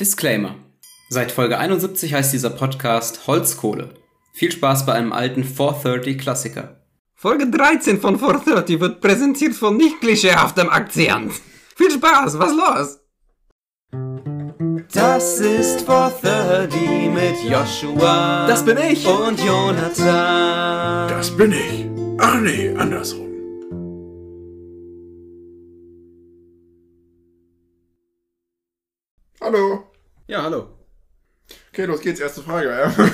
Disclaimer. Seit Folge 71 heißt dieser Podcast Holzkohle. Viel Spaß bei einem alten 430 Klassiker. Folge 13 von 430 wird präsentiert von nicht klischeehaftem Akzent. Viel Spaß, was los? Das ist 430 mit Joshua. Das bin ich. Und Jonathan. Das bin ich. Ach nee, andersrum. Ja, hallo. Okay, los geht's. Erste Frage. Ja.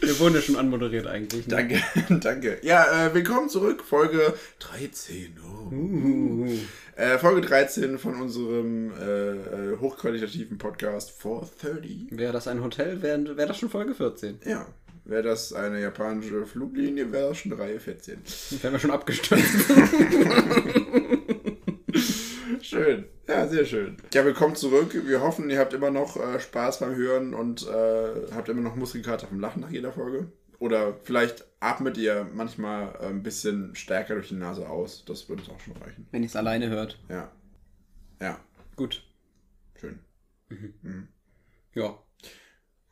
Wir wurden ja schon anmoderiert eigentlich. Ne? danke, danke. Ja, äh, willkommen zurück. Folge 13. Oh. Uh, Äh, Folge 13 von unserem äh, äh, hochqualitativen Podcast 430. wäre das ein Hotel, wäre wär das schon Folge 14. Ja. Wäre das eine japanische Fluglinie, wäre das schon Reihe 14. Wären wir schon abgestürzt. Schön. Ja, sehr schön. Ja, willkommen zurück. Wir hoffen, ihr habt immer noch äh, Spaß beim Hören und äh, habt immer noch Muskelkater vom Lachen nach jeder Folge. Oder vielleicht atmet ihr manchmal äh, ein bisschen stärker durch die Nase aus. Das würde uns auch schon reichen. Wenn ihr es alleine hört. Ja. Ja, Gut. schön. Ja.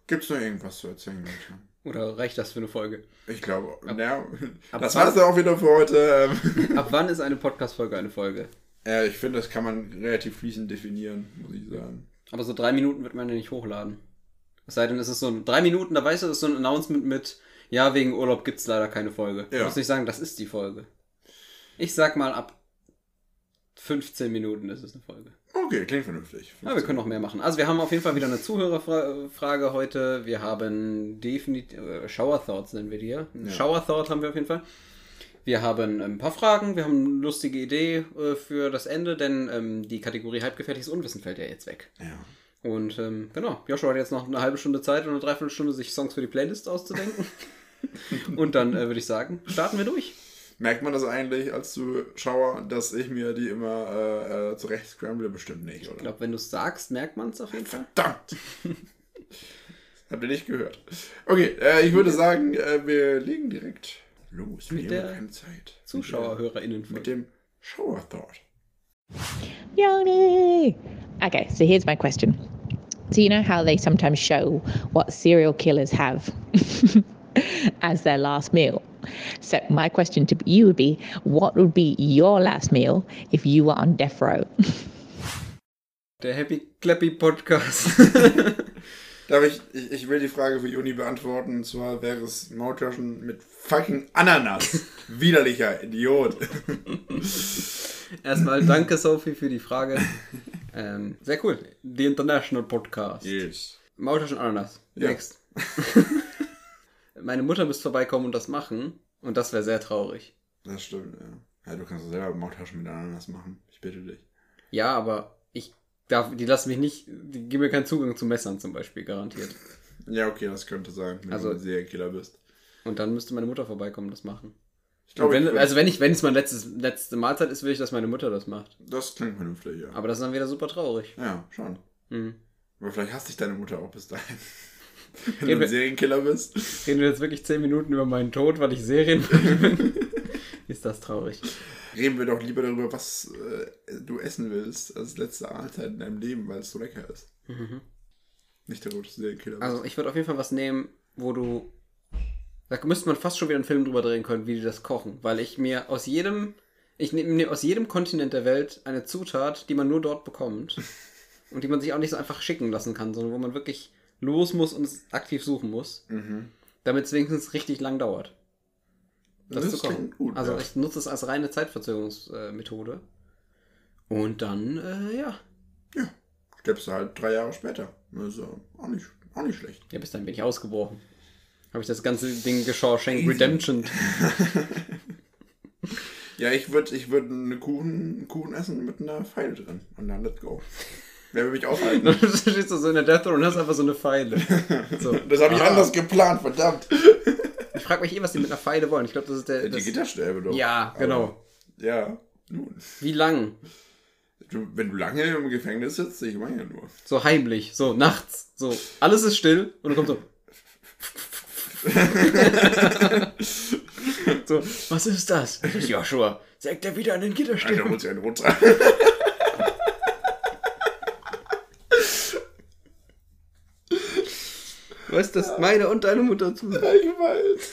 Gibt's noch irgendwas zu erzählen, Leute? Oder reicht das für eine Folge? Ich glaube, ja, ab das wann- war's dann auch wieder für heute. Ab wann ist eine Podcast-Folge eine Folge? Ja, ich finde, das kann man relativ fließend definieren, muss ich sagen. Aber so drei Minuten wird man ja nicht hochladen. Es sei denn, es ist so ein, drei Minuten, da weißt du, es ist so ein Announcement mit, ja, wegen Urlaub gibt's leider keine Folge. Ja. Du musst nicht sagen, das ist die Folge. Ich sag mal, ab 15 Minuten ist es eine Folge. Okay, klingt vernünftig. Ja, wir können noch mehr machen. Also wir haben auf jeden Fall wieder eine Zuhörerfrage heute. Wir haben definitiv, äh, Shower Thoughts nennen wir die Ja. Shower Thought haben wir auf jeden Fall. Wir haben ein paar Fragen, wir haben eine lustige Idee äh, für das Ende, denn ähm, die Kategorie halbgefährliches Unwissen fällt ja jetzt weg. Ja. Und ähm, genau, Joshua hat jetzt noch eine halbe Stunde Zeit und eine Dreiviertelstunde, sich Songs für die Playlist auszudenken. und dann äh, würde ich sagen, starten wir durch. Merkt man das eigentlich als Zuschauer, dass ich mir die immer äh, äh, zurecht scramble? Bestimmt nicht, oder? Ich glaube, wenn du es sagst, merkt man es auf jeden Fall. Verdammt! Habt ihr nicht gehört. Okay, äh, ich würde sagen, äh, wir legen direkt los. Mit Wir haben der keine Zeit. ZuschauerhörerInnen. Mit dem Shower Thought. Yoni! Okay, so here's my question. Do you know how they sometimes show what serial killers have as their last meal? So, my question to you would be what would be your last meal if you were on death row? Der Happy Clappy Podcast. Darf ich, ich, ich will die Frage für Juni beantworten. Und zwar wäre es Maultaschen mit fucking Ananas. Widerlicher Idiot. Erstmal danke, Sophie, für die Frage. Ähm, sehr cool. The International Podcast. Yes. Maultaschen Ananas. Ja. Next. Meine Mutter müsste vorbeikommen und das machen. Und das wäre sehr traurig. Das stimmt, ja. Ja, du kannst selber Maultaschen mit Ananas machen. Ich bitte dich. Ja, aber ich darf, die lassen mich nicht, die geben mir keinen Zugang zu Messern zum Beispiel, garantiert. Ja, okay, das könnte sein, wenn Also- du ein Serienkiller bist. Und dann müsste meine Mutter vorbeikommen und das machen. Ich glaube, wenn, ich also wenn ich, wenn es meine letztes, letzte Mahlzeit ist, will ich, dass meine Mutter das macht. das klingt vernünftig, ja. Aber das ist dann wieder super traurig. ja, schon. Mhm. Aber vielleicht hasst dich deine Mutter auch bis dahin. Wenn Gehen du wir- ein Serienkiller bist. Reden wir jetzt wirklich 10 Minuten über meinen Tod, weil ich Serien bin? ist das traurig. Reden wir doch lieber darüber, was äh, du essen willst als letzte Mahlzeit in deinem Leben, weil es so lecker ist. Nicht darüber, dass du Serienkiller bist. Also ich würde auf jeden Fall was nehmen, wo du. Da müsste man fast schon wieder einen Film drüber drehen können, wie die das kochen. Weil ich mir aus jedem. Ich nehme aus jedem Kontinent der Welt eine Zutat, die man nur dort bekommt. und die man sich auch nicht so einfach schicken lassen kann, sondern wo man wirklich los muss und es aktiv suchen muss. Mhm. Damit es wenigstens richtig lang dauert. Das, Das zu kochen. gut, also ich nutze es als reine Zeitverzögerungsmethode. Und dann, äh, ja. Ja, stirbst du halt drei Jahre später. Ja auch nicht, auch nicht schlecht. Ja, bis dann bin ich ausgebrochen. Habe ich das ganze Ding Shawshank Redemption. Ja, ich würde ich würd einen Kuchen, Kuchen essen mit einer Pfeile drin. Und dann let's go. Wer will mich aufhalten? Dann stehst du so in der Death Row und hast einfach so eine Pfeile. So. Das habe ich Ah. anders geplant, verdammt. Ich frage mich eh, was die mit einer Pfeile wollen. Ich glaube, das ist der. Die Das, Gitterstäbe doch. ja, genau. Aber, ja, nun. Wie lang? Du, wenn du lange im Gefängnis sitzt, ich meine ja nur. So heimlich, so nachts. So, alles ist still und dann kommt so. so, was ist das? das ist Joshua. Sägt er wieder an den Gitterstäben. Alter, holt sich einen runter. Du das ja. meine und deine Mutter zu. Ich weiß.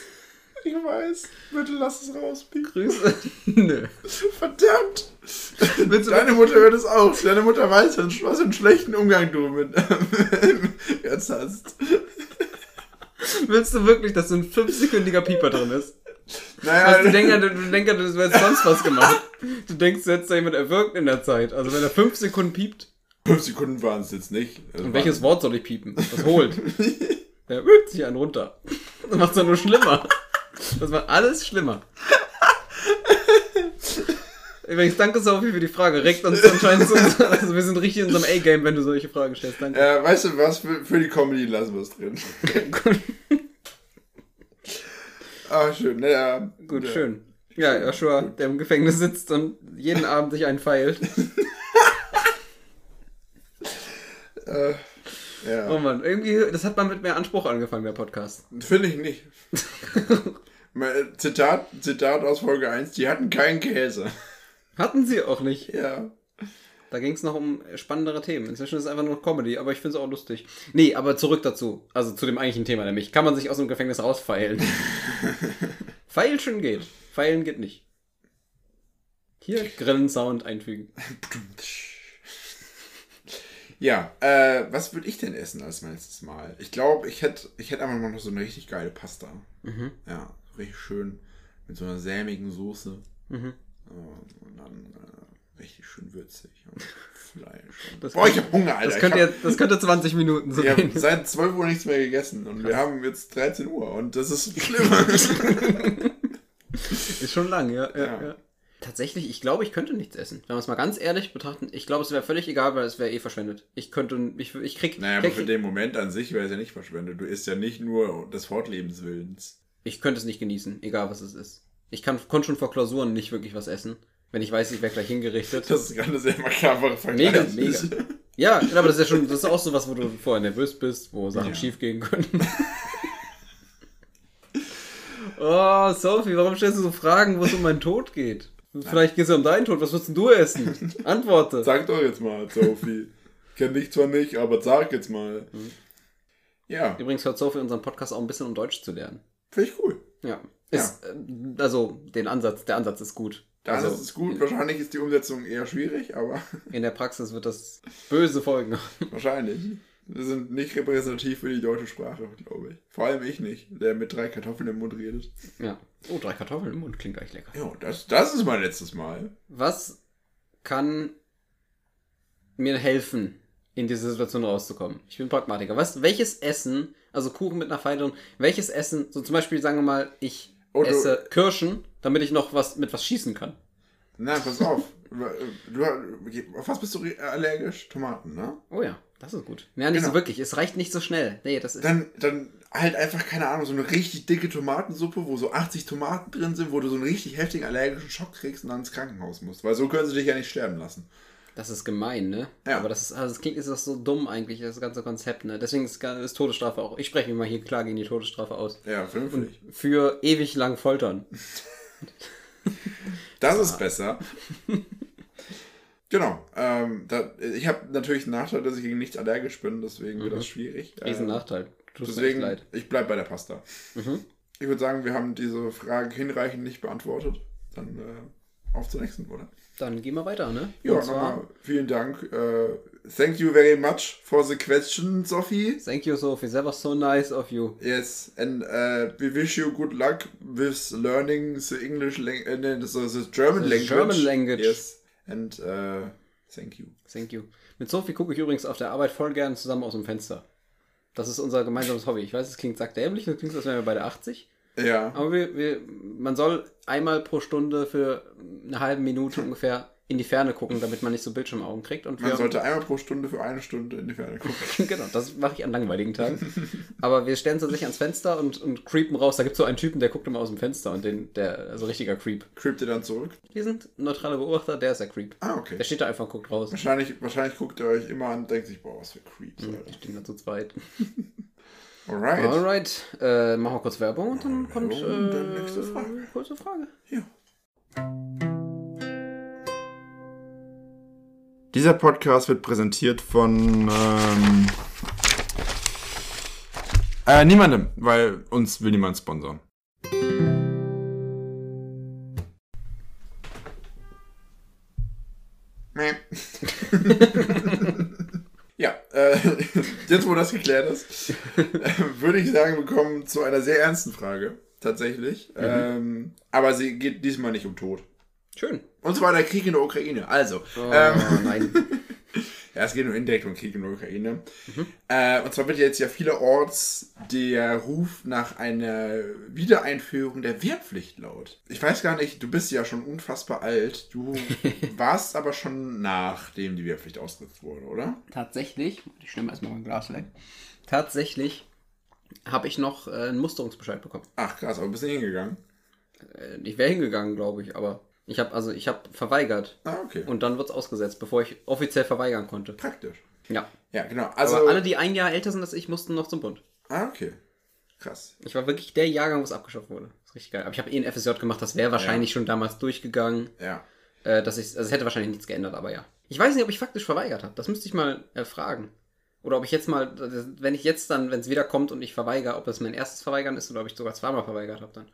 Ich weiß. Bitte lass es raus, Pi. Grüße. Nö. Verdammt. Willst deine Mutter hört es auf. Deine Mutter weiß, was für einen schlechten Umgang du mit ähm, jetzt hast. Willst du wirklich, dass so ein fünfsekündiger Pieper drin ist? Naja, Also, du denkst, ja, du, du denkst, ja, du hättest sonst was gemacht. Du denkst, du hättest da jemand erwürgt in der Zeit. Also wenn er fünf Sekunden piept, fünf Sekunden waren es jetzt nicht. Also und welches Wort soll ich piepen? Das holt. Der wühlt sich einen runter. Das macht's doch nur schlimmer. Das macht alles schlimmer. Übrigens, danke Sophie für die Frage. Regt uns anscheinend so, also wir sind richtig in unserem A-Game, wenn du solche Fragen stellst. Danke. Äh, weißt du was? Für, für die Comedy lassen wir es drin. Ah, schön. Naja. Gut, ja. schön. Ja, Joshua, der im Gefängnis sitzt und jeden Abend sich einen feilt. Äh, ja. Oh Mann, irgendwie, das hat mal mit mehr Anspruch angefangen, der Podcast. Finde ich nicht. Äh, Zitat, Zitat aus Folge 1, die hatten keinen Käse. Hatten sie auch nicht. Ja. Da ging es noch um spannendere Themen. Inzwischen ist es einfach nur Comedy, aber ich finde es auch lustig. Nee, aber zurück dazu. Also zu dem eigentlichen Thema, nämlich kann man sich aus dem Gefängnis rausfeilen. Feilschen geht. Feilen geht nicht. Hier Grillensound einfügen. Ja, äh, was würde ich denn essen als mein letztes Mal? Ich glaube, ich hätte ich hätt einfach mal noch so eine richtig geile Pasta. Mhm. Ja, richtig schön mit so einer sämigen Soße. Mhm. Und dann äh, richtig schön würzig und Fleisch. Und Das Boah, ich könnte- hab Hunger, Alter. Das könnte, ich hab, jetzt, das könnte 20 Minuten so ich gehen. seit 12 Uhr nichts mehr gegessen und wir haben jetzt 13 Uhr und das ist schlimm. Ist schon lang, ja. ja, Ja. ja. Tatsächlich, ich glaube, ich könnte nichts essen. Wenn wir es mal ganz ehrlich betrachten, ich glaube, es wäre völlig egal, weil es wäre eh verschwendet. Ich könnte, ich, ich krieg, naja, aber krieg für den Moment an sich wäre es ja nicht verschwendet. Du isst ja nicht nur des Fortlebenswillens. ich könnte es nicht genießen, egal was es ist. Ich kann, konnte schon vor Klausuren nicht wirklich was essen, wenn ich weiß, ich wäre gleich hingerichtet. Das ist gerade sehr makabere Vergleich. Mega, mega. Ja, aber das ist ja schon, das ist auch sowas, wo du vorher nervös bist, wo Sachen Ja. schief gehen können. oh, Sophie, warum stellst du so Fragen, wo es um meinen Tod geht? Vielleicht geht es ja um deinen Tod, was würdest du essen? Antworte. Sag doch jetzt mal, Sophie. Kenn dich zwar nicht, aber sag jetzt mal. Mhm. Ja, Übrigens hört Sophie unseren Podcast auch ein bisschen, um Deutsch zu lernen. finde ich cool. Ja. Ist, äh, also, den Ansatz, der Ansatz ist gut. Das also, ist gut. Wahrscheinlich ist die Umsetzung eher schwierig, aber in der Praxis wird das böse Folgen haben. wahrscheinlich. Wir sind nicht repräsentativ für die deutsche Sprache, glaube ich. Vor allem ich nicht, der mit drei Kartoffeln im Mund redet. Ja. Oh, drei Kartoffeln im Mund klingt eigentlich lecker. Ja, das, das ist mein letztes Mal. Was kann mir helfen, in diese Situation rauszukommen? Ich bin Pragmatiker. Was, welches Essen, also Kuchen mit einer Feilung, welches Essen, so zum Beispiel sagen wir mal, ich Oh, du- esse Kirschen, damit ich noch was mit was schießen kann. Nein, pass auf. Du, auf was bist du allergisch? Tomaten, ne? Oh ja, das ist gut. Ja, nicht Genau. so wirklich. Es reicht nicht so schnell. Nee, das ist. Dann, dann halt einfach, keine Ahnung, so eine richtig dicke Tomatensuppe, wo so 80 Tomaten drin sind, wo du so einen richtig heftigen allergischen Schock kriegst und dann ins Krankenhaus musst. Weil so können sie dich ja nicht sterben lassen. Das ist gemein, ne? Ja. Aber das, ist, also das klingt ist das so dumm eigentlich, das ganze Konzept, ne? Deswegen ist, ist Todesstrafe auch. Ich spreche mich mal hier klar gegen die Todesstrafe aus. Ja, vernünftig. Für ewig lang foltern. Das ist besser. genau. Ähm, da, ich habe natürlich einen Nachteil, dass ich gegen nichts allergisch bin, deswegen wird das schwierig. Riesen Äh, Nachteil. Tut Deswegen, leid. ich bleib bei der Pasta. Mhm. Ich würde sagen, wir haben diese Frage hinreichend nicht beantwortet. Dann äh, auf zur nächsten, oder? Dann gehen wir weiter, ne? Ja, nochmal vielen Dank. Äh, thank you very much for the question, Sophie. thank you, Sophie. That was so nice of you. Yes, and uh, we wish you good luck with learning the English language, uh, no, the, the German The language. German language. Yes, and uh, thank you. Thank you. Mit Sophie gucke ich übrigens auf der Arbeit voll gern zusammen aus dem Fenster. Das ist unser gemeinsames Hobby. Ich weiß, es klingt sackdämlich, das klingt, als wären wir beide 80. Ja, Aber wir, wir, man soll einmal pro Stunde für eine halbe Minute ungefähr in die Ferne gucken, damit man nicht so Bildschirmaugen kriegt. Und man sollte einmal pro Stunde für eine Stunde in die Ferne gucken. genau, das mache ich an langweiligen Tagen. Aber wir stellen uns sich ans Fenster und, und creepen raus. Da gibt es so einen Typen, der guckt immer aus dem Fenster und den, der, also richtiger Creep. Creept ihr dann zurück? Wir sind neutrale Beobachter, der ist der Creep. Ah, okay. Der steht da einfach und guckt raus. Wahrscheinlich, wahrscheinlich guckt ihr euch immer an und denkt sich, boah, was für Creeps, Die Alter. stehen da zu zweit. Alright. Alright, äh, machen wir kurz Werbung und dann kommt äh, dann nächste Frage. kurze Frage. Ja. Dieser Podcast wird präsentiert von ähm, Äh, niemandem, weil uns will niemand sponsern. Mäh. ja, äh, jetzt wo das geklärt ist, würde ich sagen, wir kommen zu einer sehr ernsten Frage. Tatsächlich. Ähm, aber sie geht diesmal nicht um Tod. Schön. Und zwar der Krieg in der Ukraine. Also, Oh, ähm, nein. ja, es geht nur indirekt um Krieg in der Ukraine. Äh, und zwar wird jetzt ja vielerorts der Ruf nach einer Wiedereinführung der Wehrpflicht laut. Ich weiß gar nicht, du bist ja schon unfassbar alt. Du warst aber schon nachdem die Wehrpflicht ausgesetzt wurde, oder? Tatsächlich, ich nehme erstmal mein Glas weg. Tatsächlich habe ich noch äh, einen Musterungsbescheid bekommen. Ach krass, aber bist nicht hingegangen? Äh, ich wäre hingegangen, glaube ich, aber ich habe also ich habe verweigert Ah, okay. und dann wird es ausgesetzt, bevor ich offiziell verweigern konnte. Praktisch. Ja. Ja, genau. Also, aber alle, die ein Jahr älter sind als ich, mussten noch zum Bund. ah, okay. Krass. Ich war wirklich der Jahrgang, wo es abgeschafft wurde. Das ist richtig geil. Aber ich habe eh ein FSJ gemacht, das wäre wahrscheinlich schon damals durchgegangen. Ja. Äh, dass ich, also es hätte wahrscheinlich nichts geändert, aber ja. Ich weiß nicht, ob ich faktisch verweigert habe. Das müsste ich mal äh, fragen. Oder ob ich jetzt mal, wenn ich jetzt dann, wenn es wieder kommt und ich verweigere, ob das mein erstes Verweigern ist oder ob ich sogar zweimal verweigert habe dann.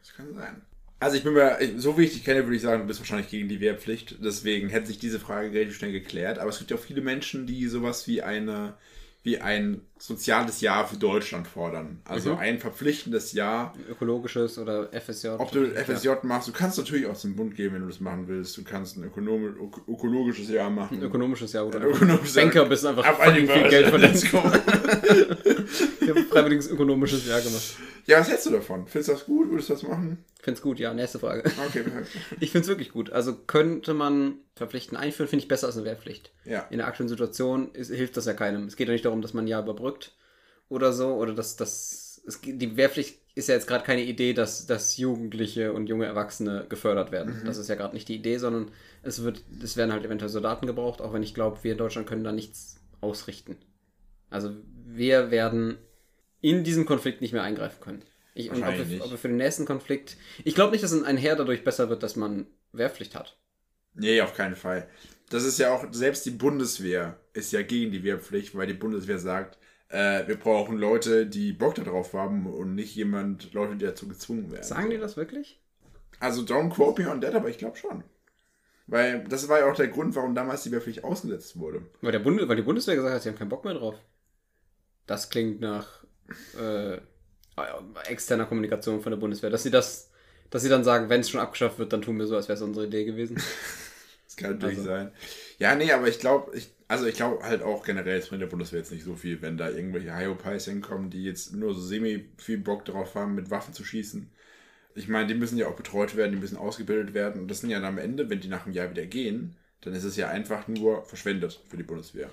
Das kann sein. Also ich bin mir, so wie ich dich kenne, würde ich sagen, du bist wahrscheinlich gegen die Wehrpflicht. Deswegen hätte sich diese Frage relativ schnell geklärt. Aber es gibt ja auch viele Menschen, die sowas wie eine, wie ein soziales Jahr für Deutschland fordern. Also Mhm. ein verpflichtendes Jahr. Ökologisches oder FSJ. Ob du FSJ machst, du kannst natürlich auch zum Bund gehen, wenn du das machen willst. Du kannst ein ökologisches Jahr machen. Ein ökonomisches Jahr oder Ein ökonomisches Jahr. Banker bist einfach Ab viel. Geld verdient. Ich habe freiwilliges ökonomisches Jahr gemacht. Ja, was hältst du davon? Findest du das gut? Würdest du das machen? Find's gut, ja. Nächste Frage. Okay, perfekt. Ich find's wirklich gut. Also könnte man Verpflichten einführen, finde ich besser als eine Wehrpflicht. Ja. In der aktuellen Situation ist, hilft das ja keinem. Es geht ja nicht darum, dass man ein Jahr überbrückt oder so, oder dass das. Die Wehrpflicht ist ja jetzt gerade keine Idee, dass, dass Jugendliche und junge Erwachsene gefördert werden. Das ist ja gerade nicht die Idee, sondern es wird, es werden halt eventuell Soldaten gebraucht, auch wenn ich glaube, wir in Deutschland können da nichts ausrichten. Also wir werden in diesem Konflikt nicht mehr eingreifen können. Ich, und ob wir, ob wir für den nächsten Konflikt. Ich glaube nicht, dass ein Heer dadurch besser wird, dass man Wehrpflicht hat. Nee, auf keinen Fall. Das ist ja auch, selbst die Bundeswehr ist ja gegen die Wehrpflicht, weil die Bundeswehr sagt, äh, wir brauchen Leute, die Bock darauf haben und nicht jemand, Leute, die dazu gezwungen werden. Sagen die das wirklich? Also don't quote me on that, aber ich glaube schon. Weil das war ja auch der Grund, warum damals die Wehrpflicht ausgesetzt wurde. Weil, der Bunde, weil die Bundeswehr gesagt hat, sie haben keinen Bock mehr drauf. Das klingt nach äh, externer Kommunikation von der Bundeswehr. Dass sie das, dass sie dann sagen, wenn es schon abgeschafft wird, dann tun wir so, als wäre es unsere Idee gewesen. Das kann natürlich Also. sein. Ja, nee, aber ich glaube, ich, also ich glaube halt auch generell, es bringt der Bundeswehr jetzt nicht so viel, wenn da irgendwelche Hyopies hinkommen, die jetzt nur so semi viel Bock darauf haben, mit Waffen zu schießen. Ich meine, die müssen ja auch betreut werden, die müssen ausgebildet werden und das sind ja dann am Ende, wenn die nach einem Jahr wieder gehen, dann ist es ja einfach nur verschwendet für die Bundeswehr.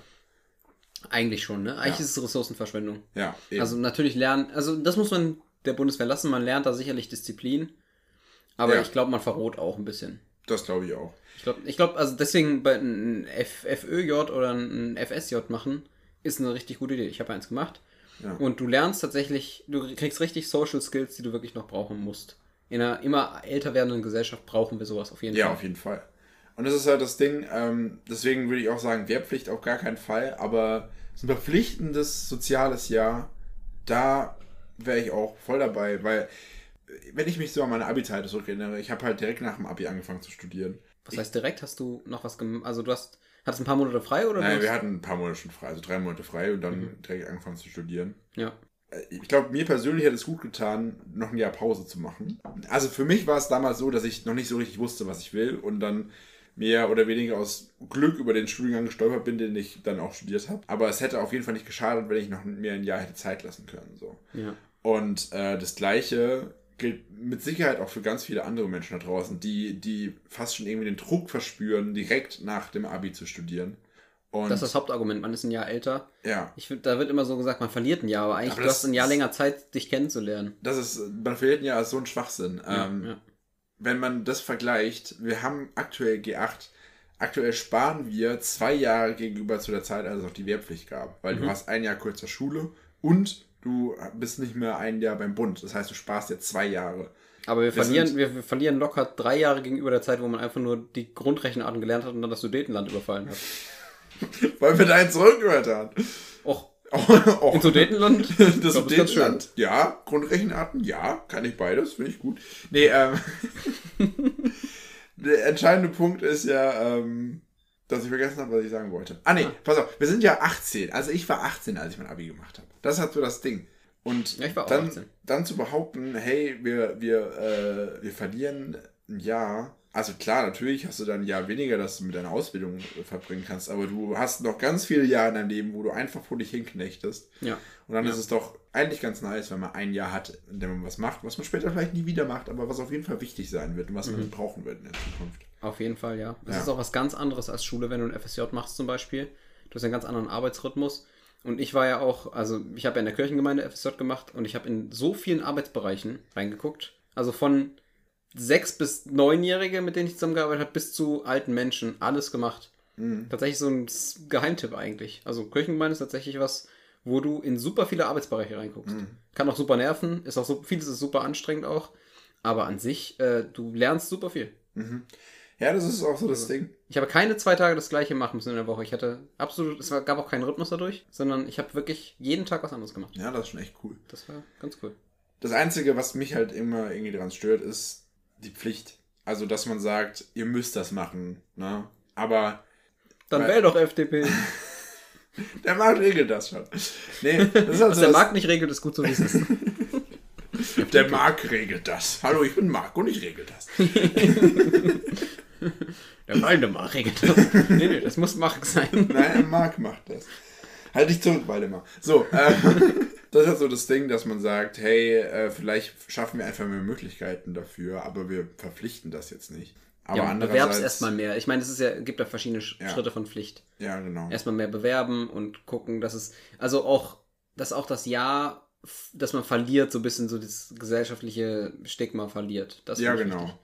Eigentlich schon, ne? Eigentlich Ja. ist es Ressourcenverschwendung. Ja, eben. Also natürlich lernen, also das muss man der Bundeswehr lassen, man lernt da sicherlich Disziplin. Aber Ja. ich glaube, man verroht auch ein bisschen. Das glaube ich auch. Ich glaube, ich glaub, also deswegen bei ein FÖJ oder ein FSJ machen, ist eine richtig gute Idee. Ich habe eins gemacht. Ja. Und du lernst tatsächlich, du kriegst richtig Social Skills, die du wirklich noch brauchen musst. In einer immer älter werdenden Gesellschaft brauchen wir sowas auf jeden Ja, Fall. auf jeden Fall. Und das ist halt das Ding, ähm, deswegen würde ich auch sagen, Wehrpflicht auf gar keinen Fall, aber so ein verpflichtendes soziales Jahr, da wäre ich auch voll dabei, weil wenn ich mich so an meine Abi-Zeit zurückerinnere, ich habe halt direkt nach dem Abi angefangen zu studieren. Was heißt direkt? Hast du noch was gemacht? Also du hast, hattest ein paar Monate frei oder? Nein, wir hatten ein paar Monate schon frei, also drei Monate frei und dann Mhm. direkt angefangen zu studieren. ja. Äh, Ich glaube, mir persönlich hätte es gut getan, noch ein Jahr Pause zu machen. Also für mich war es damals so, dass ich noch nicht so richtig wusste, was ich will und dann mehr oder weniger aus Glück über den Studiengang gestolpert bin, den ich dann auch studiert habe. Aber es hätte auf jeden Fall nicht geschadet, wenn ich noch mehr ein Jahr hätte Zeit lassen können. So. Ja. Und äh, das Gleiche gilt mit Sicherheit auch für ganz viele andere Menschen da draußen, die, die fast schon irgendwie den Druck verspüren, direkt nach dem Abi zu studieren. Und Das ist das Hauptargument. Man ist ein Jahr älter. ja, Ich da wird immer so gesagt, man verliert ein Jahr, aber eigentlich Aber du hast ein Jahr ist- länger Zeit, dich kennenzulernen. das ist, man verliert ja so ein Schwachsinn. Ja, ähm, ja. wenn man das vergleicht, wir haben aktuell G8, aktuell sparen wir zwei Jahre gegenüber zu der Zeit, als es noch die Wehrpflicht gab. Weil Mhm. du hast ein Jahr kürzer Schule und du bist nicht mehr ein Jahr beim Bund. Das heißt, du sparst jetzt zwei Jahre. Aber wir Wir verlieren, wir, wir verlieren locker drei Jahre gegenüber der Zeit, wo man einfach nur die Grundrechenarten gelernt hat und dann das Sudetenland überfallen hat. Weil wir da eins zurückgehört haben. Och, Oh, In Sudetenland? Das glaub. Sudetenland, ja. Grundrechenarten, ja. Kann ich beides, finde ich gut. Nee, ähm. der entscheidende Punkt ist ja, ähm, dass ich vergessen habe, was ich sagen wollte. Ah, nee, pass auf. Wir sind ja 18. Also ich war 18, als ich mein Abi gemacht habe. Das hat so das Ding. Und Ja, ich war auch dann, 18. dann zu behaupten, hey, wir, wir, äh, wir verlieren ein Jahr. Also klar, natürlich hast du dann ein Jahr weniger, dass du mit deiner Ausbildung äh, verbringen kannst, aber du hast noch ganz viele Jahre in deinem Leben, wo du einfach vor dich hinknechtest. Ja. Und dann Ja. ist es doch eigentlich ganz nice, wenn man ein Jahr hat, in dem man was macht, was man später vielleicht nie wieder macht, aber was auf jeden Fall wichtig sein wird und was Mhm. man brauchen wird in der Zukunft. Auf jeden Fall, ja. Es Ja. ist auch was ganz anderes als Schule, wenn du ein FSJ machst zum Beispiel. Du hast einen ganz anderen Arbeitsrhythmus. Und ich war ja auch, also ich habe ja in der Kirchengemeinde FSJ gemacht und ich habe in so vielen Arbeitsbereichen reingeguckt. Also von sechs bis neunjährige, mit denen ich zusammengearbeitet habe, bis zu alten Menschen, alles gemacht. Mhm. Tatsächlich so ein Geheimtipp eigentlich. Also Kirchengemeinde ist tatsächlich was, wo du in super viele Arbeitsbereiche reinguckst. Mhm. Kann auch super nerven, ist auch so, vieles ist super anstrengend auch. Aber an sich, äh, du lernst super viel. Ja, das ist auch so das Ding. Ich habe keine zwei Tage das gleiche machen müssen in der Woche. Ich hatte absolut, es gab auch keinen Rhythmus dadurch, sondern ich habe wirklich jeden Tag was anderes gemacht. Ja, das ist schon echt cool. Das war ganz cool. Das Einzige, was mich halt immer irgendwie daran stört, ist die Pflicht. Also, dass man sagt, ihr müsst das machen. Ne? Aber Dann wähl doch FDP. der Markt regelt das schon. Nee, das ist halt Was der Markt nicht regelt, ist gut so wie es ist. der Markt regelt das. Hallo, ich bin Marc und ich regel das. Der Waldemar regelt das. Nee, nee, das muss Mark sein. Nein, Marc macht das. Halt dich zurück, Waldemar. So, ähm, das ist halt so das Ding, dass man sagt, hey, äh, vielleicht schaffen wir einfach mehr Möglichkeiten dafür, aber wir verpflichten das jetzt nicht. Aber ja, bewerb's erstmal mehr. Ich meine, es ist ja, gibt ja verschiedene Sch- Ja. Schritte von Pflicht. Ja, genau. Erstmal mehr bewerben und gucken, dass es, also auch, dass auch das f- dass man verliert, so ein bisschen so das gesellschaftliche Stigma verliert. Das ja, genau. wichtig.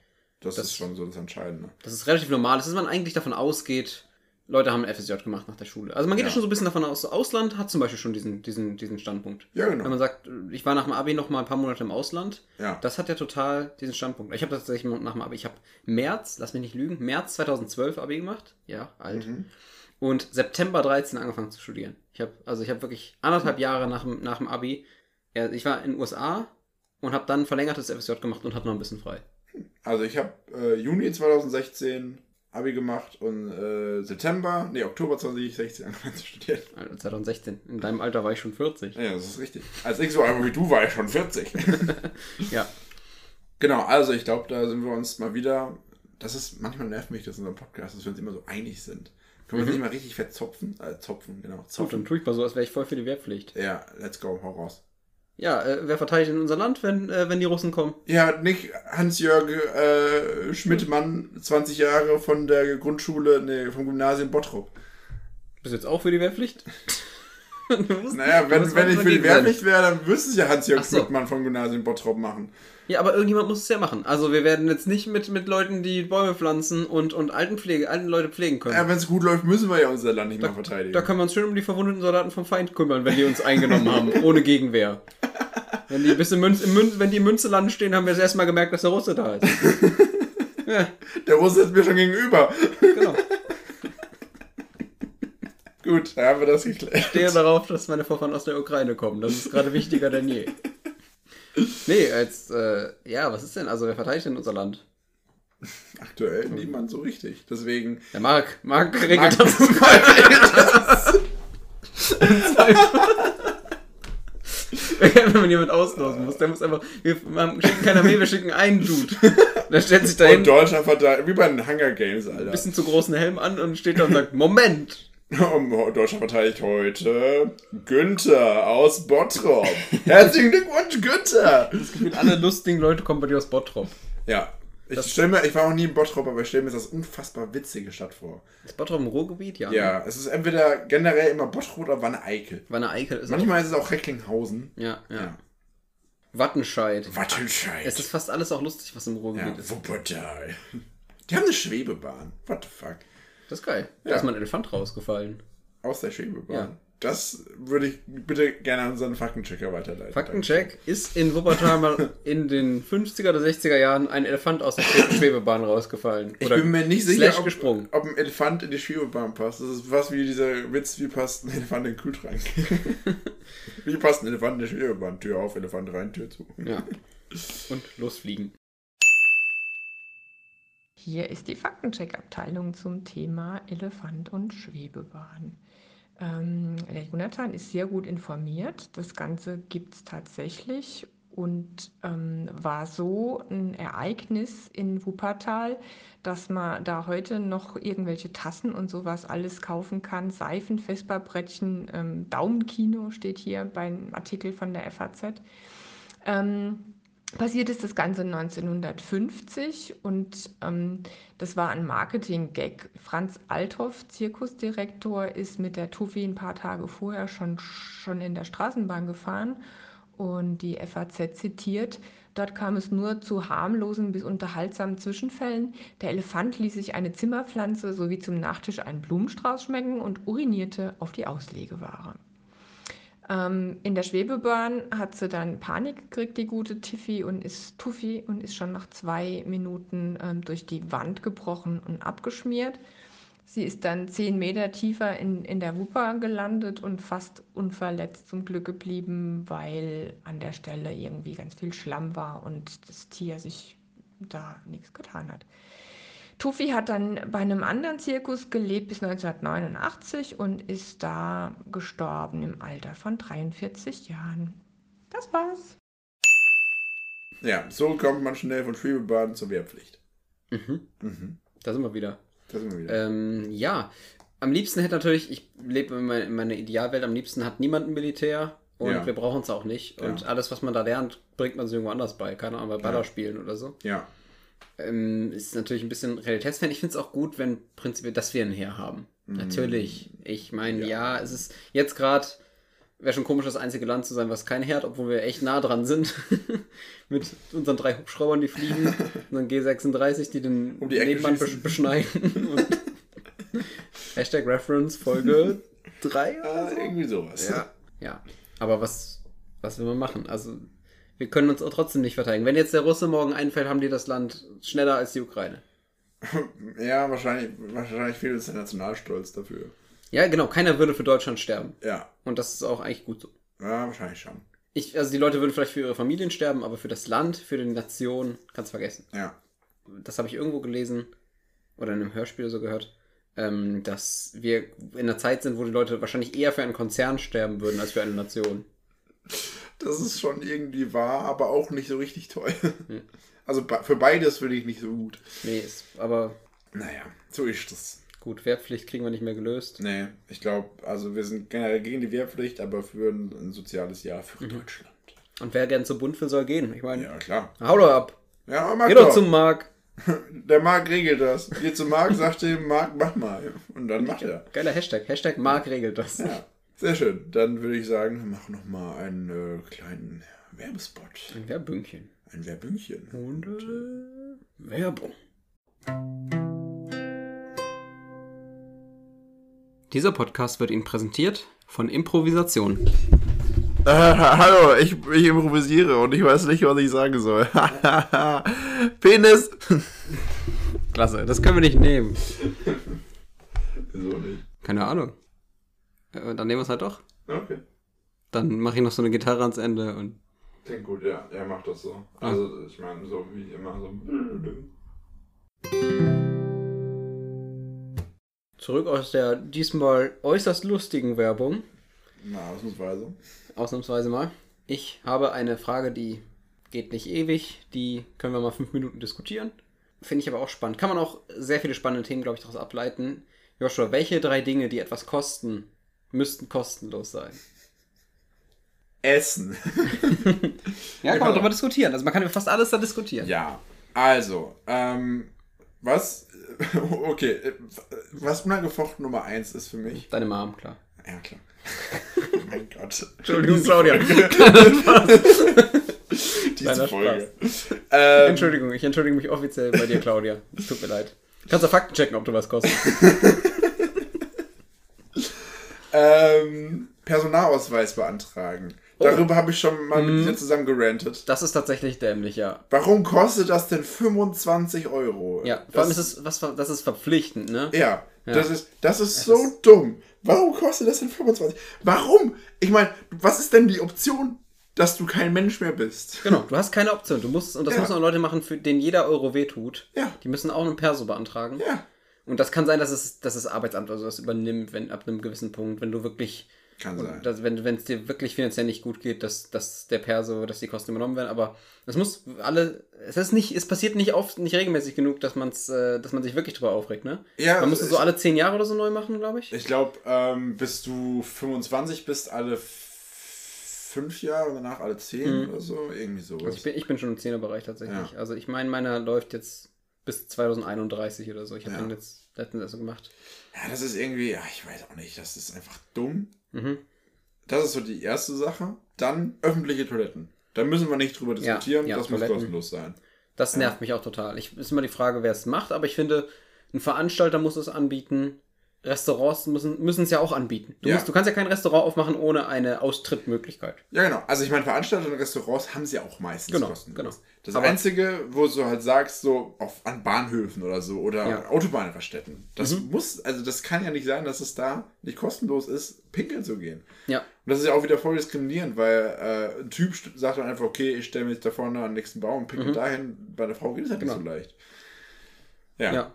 Das, Das- ist schon so das Entscheidende. Das ist relativ normal. Das ist, man eigentlich davon ausgeht, Leute haben ein FSJ gemacht nach der Schule. Also man geht ja, Ja. schon so ein bisschen davon aus, Ausland hat zum Beispiel schon diesen, diesen, diesen Standpunkt. Ja, genau. Wenn man sagt, ich war nach dem Abi noch mal ein paar Monate im Ausland, Ja. das hat ja total diesen Standpunkt. Ich habe tatsächlich nach dem Abi, ich habe März, lass mich nicht lügen, März 2012 Abi gemacht. Ja, alt. Mhm. Und September 13 angefangen zu studieren. Ich habe also ich habe wirklich anderthalb Jahre nach dem, nach dem Abi, ich war in den USA und habe dann verlängertes FSJ gemacht und hatte noch ein bisschen frei. Also ich habe äh, Juni 2016 Abi gemacht und äh, September, nee, Oktober 2016 angefangen zu studieren. Also 2016. In deinem Alter war ich schon 40. Ja, das ist richtig. Als ich so war wie du, war ich schon 40. Ja. genau, also ich glaube, da sind wir uns mal wieder. Das ist, manchmal nervt mich das in unserem Podcast, dass wir uns immer so einig sind. Können wir uns nicht mal richtig verzopfen? Äh, zopfen, genau. So, dann Zopfen. tue ich mal so, als wäre ich voll für die Wehrpflicht. Ja, let's go, hau raus. Ja, äh, wer verteidigt denn unser Land, wenn, äh, wenn die Russen kommen? Ja, nicht Hans-Jörg äh, Schmidtmann, 20 Jahre von der Grundschule, nee, vom Gymnasium Bottrop. Bist du jetzt auch für die Wehrpflicht? Musst- Naja, wenn, wenn ich sein. Wehrpflicht wäre, dann müsste es ja Hans-Jörg so. Schmidtmann vom Gymnasium Bottrop machen. Ja, aber irgendjemand muss es ja machen. Also wir werden jetzt nicht mit, mit Leuten, die Bäume pflanzen und, und Altenpflege, alten Leute pflegen können. Ja, wenn es gut läuft, müssen wir ja unser Land nicht mehr verteidigen. Da können wir uns schön um die verwundeten Soldaten vom Feind kümmern, wenn die uns eingenommen haben, ohne Gegenwehr. Wenn die bis in Münz, in Münz, wenn die in Münzeland stehen, haben wir erst mal gemerkt, dass der Russe da ist. ja, Der Russe ist mir schon gegenüber. genau. Gut, da haben wir das geklärt. Ich stehe darauf, dass meine Vorfahren aus der Ukraine kommen. Das ist gerade wichtiger denn je. Nee, als, äh, ja, was ist denn? Also, wer verteidigt denn unser Land? Aktuell niemand so richtig. Deswegen. Der Mark. Mark regelt Mark- das. Wenn man jemand auslosen muss, der muss einfach. Wir schicken keiner mehr, wir schicken einen Dude. Der stellt sich Und dahin, Deutschland verteidigt, wie bei den Hunger Games, ein Alter. bisschen zu großen Helm an und steht da und sagt: Moment! Deutschland verteidigt heute Günther aus Bottrop. Herzlichen Glückwunsch, Günther! Das Gefühl, alle lustigen Leute kommen bei dir aus Bottrop. Ja. Ich stell mir, ich war auch nie in Bottrop, aber ich stelle mir das unfassbar witzige Stadt vor. Ist Bottrop im Ruhrgebiet? Ja. Ja, es ist entweder generell immer Bottrop oder Wanne-Eickel. Wanne Eickel ist Manchmal ist es auch Recklinghausen. Ja, ja. Ja. Wattenscheid. Wattenscheid. Es ist fast alles auch lustig, was im ja, Ruhrgebiet ist. Wuppertal. Die haben eine Schwebebahn. What the fuck? Das ist geil. Da Ja. ist mal ein Elefant rausgefallen. Aus der Schwebebahn. Ja. Das würde ich bitte gerne an unseren Faktenchecker weiterleiten. Faktencheck ist in Wuppertal in den 50er oder 60er Jahren ein Elefant aus der Schwebe- Schwebebahn rausgefallen. Ich bin mir nicht sicher, ob, gesprungen. ob ein Elefant in die Schwebebahn passt. Das ist was wie dieser Witz, wie passt ein Elefant in den Kühlschrank. wie passt ein Elefant in die Schwebebahn? Tür auf, Elefant rein, Tür zu. Ja. Und losfliegen. Hier ist die Faktencheck-Abteilung zum Thema Elefant und Schwebebahn. Ähm, der Jonathan ist sehr gut informiert. Das Ganze gibt es tatsächlich und ähm, war so ein Ereignis in Wuppertal, dass man da heute noch irgendwelche Tassen und sowas alles kaufen kann. Seifen, Vesperbrettchen, ähm, Daumenkino steht hier beim Artikel von der FAZ. Ähm, Passiert ist das Ganze 1950 und ähm, das war ein Marketing-Gag. Franz Althoff, Zirkusdirektor, ist mit der Tuffy ein paar Tage vorher schon, schon in der Straßenbahn gefahren und die FAZ zitiert, dort kam es nur zu harmlosen bis unterhaltsamen Zwischenfällen. Der Elefant ließ sich eine Zimmerpflanze sowie zum Nachtisch einen Blumenstrauß schmecken und urinierte auf die Auslegeware. Ähm, in der Schwebebahn hat sie dann Panik gekriegt, die gute Tiffy, und ist Tuffy und ist schon nach zwei Minuten ähm, durch die Wand gebrochen und abgeschmiert. Sie ist dann zehn Meter tiefer in, in der Wupper gelandet und fast unverletzt zum Glück geblieben, weil an der Stelle irgendwie ganz viel Schlamm war und das Tier sich da nichts getan hat. Tuffy hat dann bei einem anderen Zirkus gelebt bis 1989 und ist da gestorben im Alter von 43 Jahren. Das war's. Ja, so kommt man schnell von Schwebebahn zur Wehrpflicht. Mhm. Mhm. Da sind wir wieder. Da sind wir wieder. Ähm, ja, am liebsten hätte natürlich, ich lebe in meiner, in meiner Idealwelt, am liebsten hat niemand ein Militär und Ja. wir brauchen es auch nicht. Und Ja. alles, was man da lernt, bringt man sich irgendwo anders bei. Keine Ahnung, bei Ballerspielen oder so. ja. Ähm, ist natürlich ein bisschen realitätsfern. Ich finde es auch gut, wenn prinzipiell, dass wir ein Heer haben. Natürlich. Ich meine, ja. Ja. es ist jetzt gerade, wäre schon komisch, das einzige Land zu sein, was kein hat, obwohl wir echt nah dran sind. Mit unseren drei Hubschraubern, die fliegen, unseren G36, die den Um die Nebenmann schießen. beschneiden. Hashtag Reference Folge 3 Ah, irgendwie sowas. ja. Ja. Aber was, was will man machen? Also, wir können uns auch trotzdem nicht verteidigen. Wenn jetzt der Russe morgen einfällt, haben die das Land schneller als die Ukraine. Ja, wahrscheinlich, wahrscheinlich fehlt uns der Nationalstolz dafür. Ja, genau. Keiner würde für Deutschland sterben. Ja. Und das ist auch eigentlich gut so. Ja, wahrscheinlich schon. Ich, also die Leute würden vielleicht für ihre Familien sterben, aber für das Land, für die Nation, kannst vergessen. Ja. Das habe ich irgendwo gelesen oder in einem Hörspiel so gehört, ähm, dass wir in einer Zeit sind, wo die Leute wahrscheinlich eher für einen Konzern sterben würden als für eine Nation. Das ist schon irgendwie wahr, aber auch nicht so richtig toll. Also be- für beides würde ich nicht so gut. Nee, ist, aber Naja, so ist das. gut, Wehrpflicht kriegen wir nicht mehr gelöst. Nee, ich glaube, also wir sind generell gegen die Wehrpflicht, aber für ein, ein soziales Jahr für Deutschland. Und wer gern zur Bund will, soll gehen. Ich meine, Ja, klar. hau doch ab. Ja, mach Geh doch doch. zum Mark. Der Marc regelt das. Geh zum Marc, sagt dem Marc, mach mal. Und dann macht er. Geiler Hashtag. Hashtag Mark regelt das. Ja, sehr schön. Dann würde ich sagen, mach noch mal einen äh, kleinen Werbespot. Ein Werbüngchen. Ein Werbüngchen. Und äh, Werbung. Dieser Podcast wird Ihnen präsentiert von Improvisation. Äh, hallo, ich, ich improvisiere und ich weiß nicht, was ich sagen soll. Penis. Klasse, das können wir nicht nehmen. Wieso nicht? Keine Ahnung. Äh, dann nehmen wir es halt doch. Okay. Dann mache ich noch so eine Gitarre ans Ende und. Klingt gut, ja. Er macht das so. Also, ich meine, so wie immer so. Zurück aus der diesmal äußerst lustigen Werbung. Na, ausnahmsweise. Ausnahmsweise mal. Ich habe eine Frage, die geht nicht ewig. Die können wir mal fünf Minuten diskutieren. Finde ich aber auch spannend. Kann man auch sehr viele spannende Themen, glaube ich, daraus ableiten. Joshua, welche drei Dinge, die etwas kosten, müssten kostenlos sein? Essen. Ja, kann Genau. man darüber diskutieren. Also man kann über fast alles da diskutieren. Ja, also, ähm, was, okay, äh, was unangefochten Nummer eins ist für mich. Deine Mom, klar. Ja, klar. oh mein Gott. Entschuldigung, Claudia. Diese Folge. Ähm, Entschuldigung, ich entschuldige mich offiziell bei dir, Claudia. Es tut mir leid. Kannst du Fakten checken, ob du was kostet. Ähm, Personalausweis beantragen. Darüber habe ich schon mal mit dir zusammen gerantet. Das ist tatsächlich dämlich, ja. Warum kostet das denn 25 Euro? Ja, vor allem das, ist es, was, das ist verpflichtend, ne? Ja, Ja. das ist, das ist so dumm. Warum kostet das denn 25? Warum? Ich meine, was ist denn die Option, dass du kein Mensch mehr bist? Genau, du hast keine Option. Du musst, und das Ja. müssen auch Leute machen, für denen jeder Euro wehtut. Ja. Die müssen auch einen Perso beantragen. Ja, Und das kann sein, dass es, dass das Arbeitsamt oder sowas übernimmt, wenn ab einem gewissen Punkt, wenn du wirklich, kann sein. dass, wenn es dir wirklich finanziell nicht gut geht, dass, dass der Perso, dass die Kosten übernommen werden. Aber es muss alle, es ist nicht, es passiert nicht oft, nicht regelmäßig genug, dass man's, äh, dass man sich wirklich drüber aufregt, ne? Ja, man muss es so alle zehn Jahre oder so neu machen, glaube ich. Ich glaube, ähm, bis du 25 bist, alle fünf Jahre und danach alle zehn oder so. Irgendwie sowas. Also ich bin, ich bin schon im Zehnerbereich tatsächlich. Ja. Also ich meine, meiner läuft jetzt bis 2031 oder so. Ich habe Ja. den jetzt letztens erst so gemacht. ja, das ist irgendwie, ja, ich weiß auch nicht, das ist einfach dumm. Mhm. Das ist so die erste Sache. Dann öffentliche Toiletten. Da müssen wir nicht drüber Ja, diskutieren, ja, das muss Toiletten. kostenlos sein. Das nervt mich auch total. Ich, ist immer die Frage, wer es macht, aber ich finde, ein Veranstalter muss es anbieten. Restaurants müssen müssen es ja auch anbieten. Du, Ja. musst, du kannst ja kein Restaurant aufmachen ohne eine Austrittmöglichkeit. Ja, genau. Also ich meine, Veranstalter und Restaurants haben sie ja auch meistens Genau, kostenlos. genau. Das Aber- Einzige, wo du halt sagst, so auf, an Bahnhöfen oder so oder Ja. Mhm. Autobahnraststätten, das muss, also das kann ja nicht sein, dass es da nicht kostenlos ist, pinkeln zu gehen. Ja. Und das ist ja auch wieder voll diskriminierend, weil äh, ein Typ sagt dann einfach, okay, ich stelle mich jetzt da vorne an den nächsten Baum und pinkel dahin. Bei einer Frau geht es halt Mhm. Genau. nicht so leicht. Ja, Ja.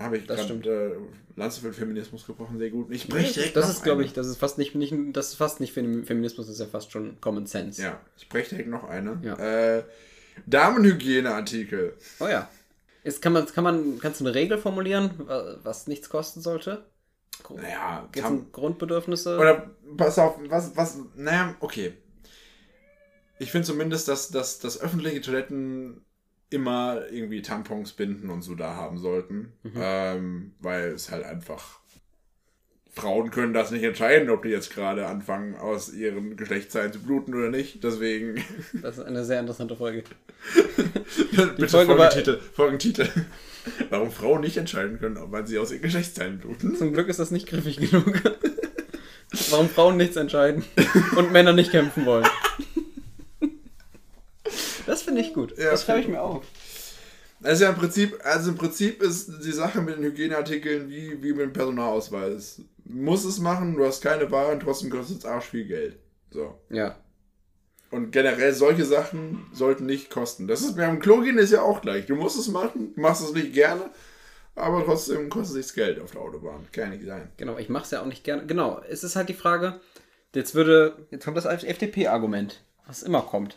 habe ich das stimmt. gerade Lanze für den Feminismus gebrochen, sehr gut. Ich breche direkt Das noch ist, glaube eine. ich, das ist fast nicht, nicht, das ist fast nicht Fem- Feminismus, das ist ja fast schon Common Sense. Ja, ich breche direkt noch eine. Ja. Äh, Damenhygieneartikel. Oh ja. Ist, kann man, kann man, kannst du eine Regel formulieren, wa- was nichts kosten sollte? Naja, Geht um Grundbedürfnisse? Oder pass auf, was, was, naja, okay. Ich finde zumindest, dass, dass, dass öffentliche Toiletten immer irgendwie Tampons, Binden und so da haben sollten. Ähm, weil es halt einfach. Frauen können das nicht entscheiden, ob die jetzt gerade anfangen, aus ihren Geschlechtszeilen zu bluten oder nicht. Deswegen. Das ist eine sehr interessante Folge. Bitte Folge Folgentitel. Folgentitel. Warum Frauen nicht entscheiden können, ob sie aus ihren Geschlechtszeilen bluten. Zum Glück ist das nicht griffig genug. Warum Frauen nichts entscheiden und Männer nicht kämpfen wollen. Das finde ich gut. Ja, das schreibe ich mir auf. Also ja im Prinzip, also im Prinzip ist die Sache mit den Hygieneartikeln wie, wie mit dem Personalausweis. Muss es machen, du hast keine Wahl und trotzdem kostet es arsch viel Geld. So. Ja. Und generell solche Sachen sollten nicht kosten. Das ist beim Klo gehen ist ja auch gleich. Du musst es machen, machst es nicht gerne, aber trotzdem kostet es Geld auf der Autobahn. Kann ja nicht sein. Genau, ich mache es ja auch nicht gerne. Genau, es ist halt die Frage, jetzt würde, jetzt kommt das FDP-Argument, was immer kommt.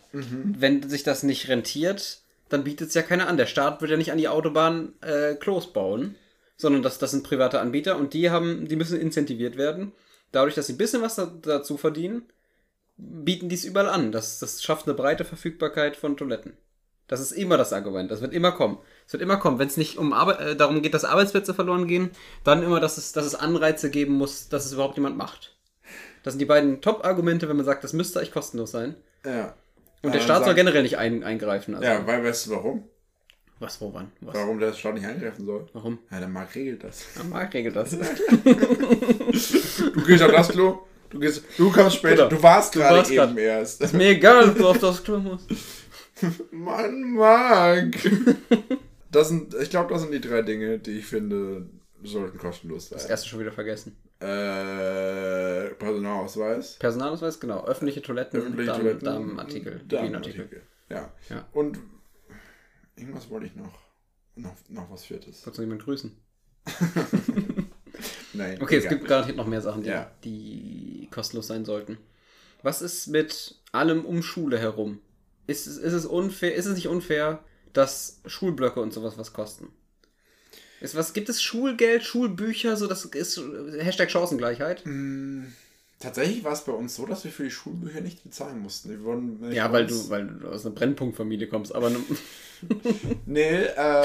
Wenn sich das nicht rentiert, dann bietet es ja keiner an. Der Staat wird ja nicht an die Autobahn äh, Klos bauen, sondern das, das sind private Anbieter und die haben, die müssen incentiviert werden. Dadurch, dass sie ein bisschen was da, dazu verdienen, bieten die es überall an. Das, das schafft eine breite Verfügbarkeit von Toiletten. Das ist immer das Argument. Das wird immer kommen. Es wird immer kommen. Wenn es nicht um Arbe äh, darum geht, dass Arbeitsplätze verloren gehen, dann immer, dass es, dass es Anreize geben muss, dass es überhaupt jemand macht. Das sind die beiden Top-Argumente, wenn man sagt, das müsste eigentlich kostenlos sein. Ja. Und der Staat soll sag- generell nicht ein, eingreifen. Also, Ja, weil weißt du warum? Was, wo, wann? Was? Warum der Staat nicht eingreifen soll? Warum? Ja, der Markt regelt das. Ja, Marc regelt das. Du gehst auf das Klo, du gehst, du kommst später, du warst gerade eben grad. erst. Ist mir egal, ob du auf das Klo musst. Mann, Marc. Das sind, ich glaube, das sind die drei Dinge, die ich finde, sollten kostenlos Das sein. erste schon wieder vergessen. Äh, Personalausweis, Personalausweis, genau. Öffentliche Toiletten, öffentliche Damen, Toiletten, Damenartikel, Damenartikel. Ja. Ja. Und irgendwas wollte ich noch. Noch, noch was Viertes. Wolltest du jemanden grüßen? Nein. Okay, es gibt garantiert noch mehr Sachen, die, Ja. die kostenlos sein sollten. Was ist mit allem um Schule herum? Ist, ist, es unfair, ist es nicht unfair, dass Schulblöcke und sowas was kosten? Ist, was, gibt es Schulgeld, Schulbücher, so das ist Hashtag Chancengleichheit? Tatsächlich war es bei uns so, dass wir für die Schulbücher nichts bezahlen mussten. Wir wurden nicht Ja, weil du, weil du aus einer Brennpunktfamilie kommst, aber ne- Nee, äh,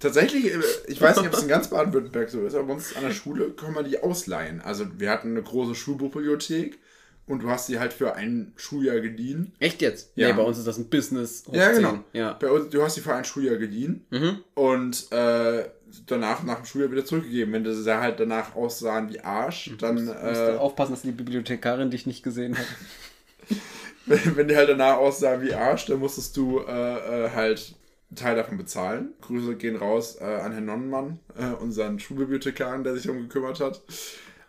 tatsächlich, äh, ich weiß nicht, ob es in ganz Baden-Württemberg so ist, aber bei uns an der Schule kann man die ausleihen. Also wir hatten eine große Schulbuchbibliothek und du hast die halt für ein Schuljahr geliehen. echt jetzt? Ja. Nee, bei uns ist das ein Business. Ja, 10. genau. Ja. Bei uns, du hast die für ein Schuljahr geliehen Mhm. und äh, danach, nach dem Schuljahr wieder zurückgegeben. Wenn sie halt danach aussahen wie Arsch, dann. Musst Äh, du aufpassen, dass die Bibliothekarin dich nicht gesehen hat. wenn, wenn die halt danach aussahen wie Arsch, dann musstest du äh, äh, halt einen Teil davon bezahlen. Grüße gehen raus äh, an Herrn Nonnenmann, äh, unseren Schulbibliothekaren, der sich darum gekümmert hat.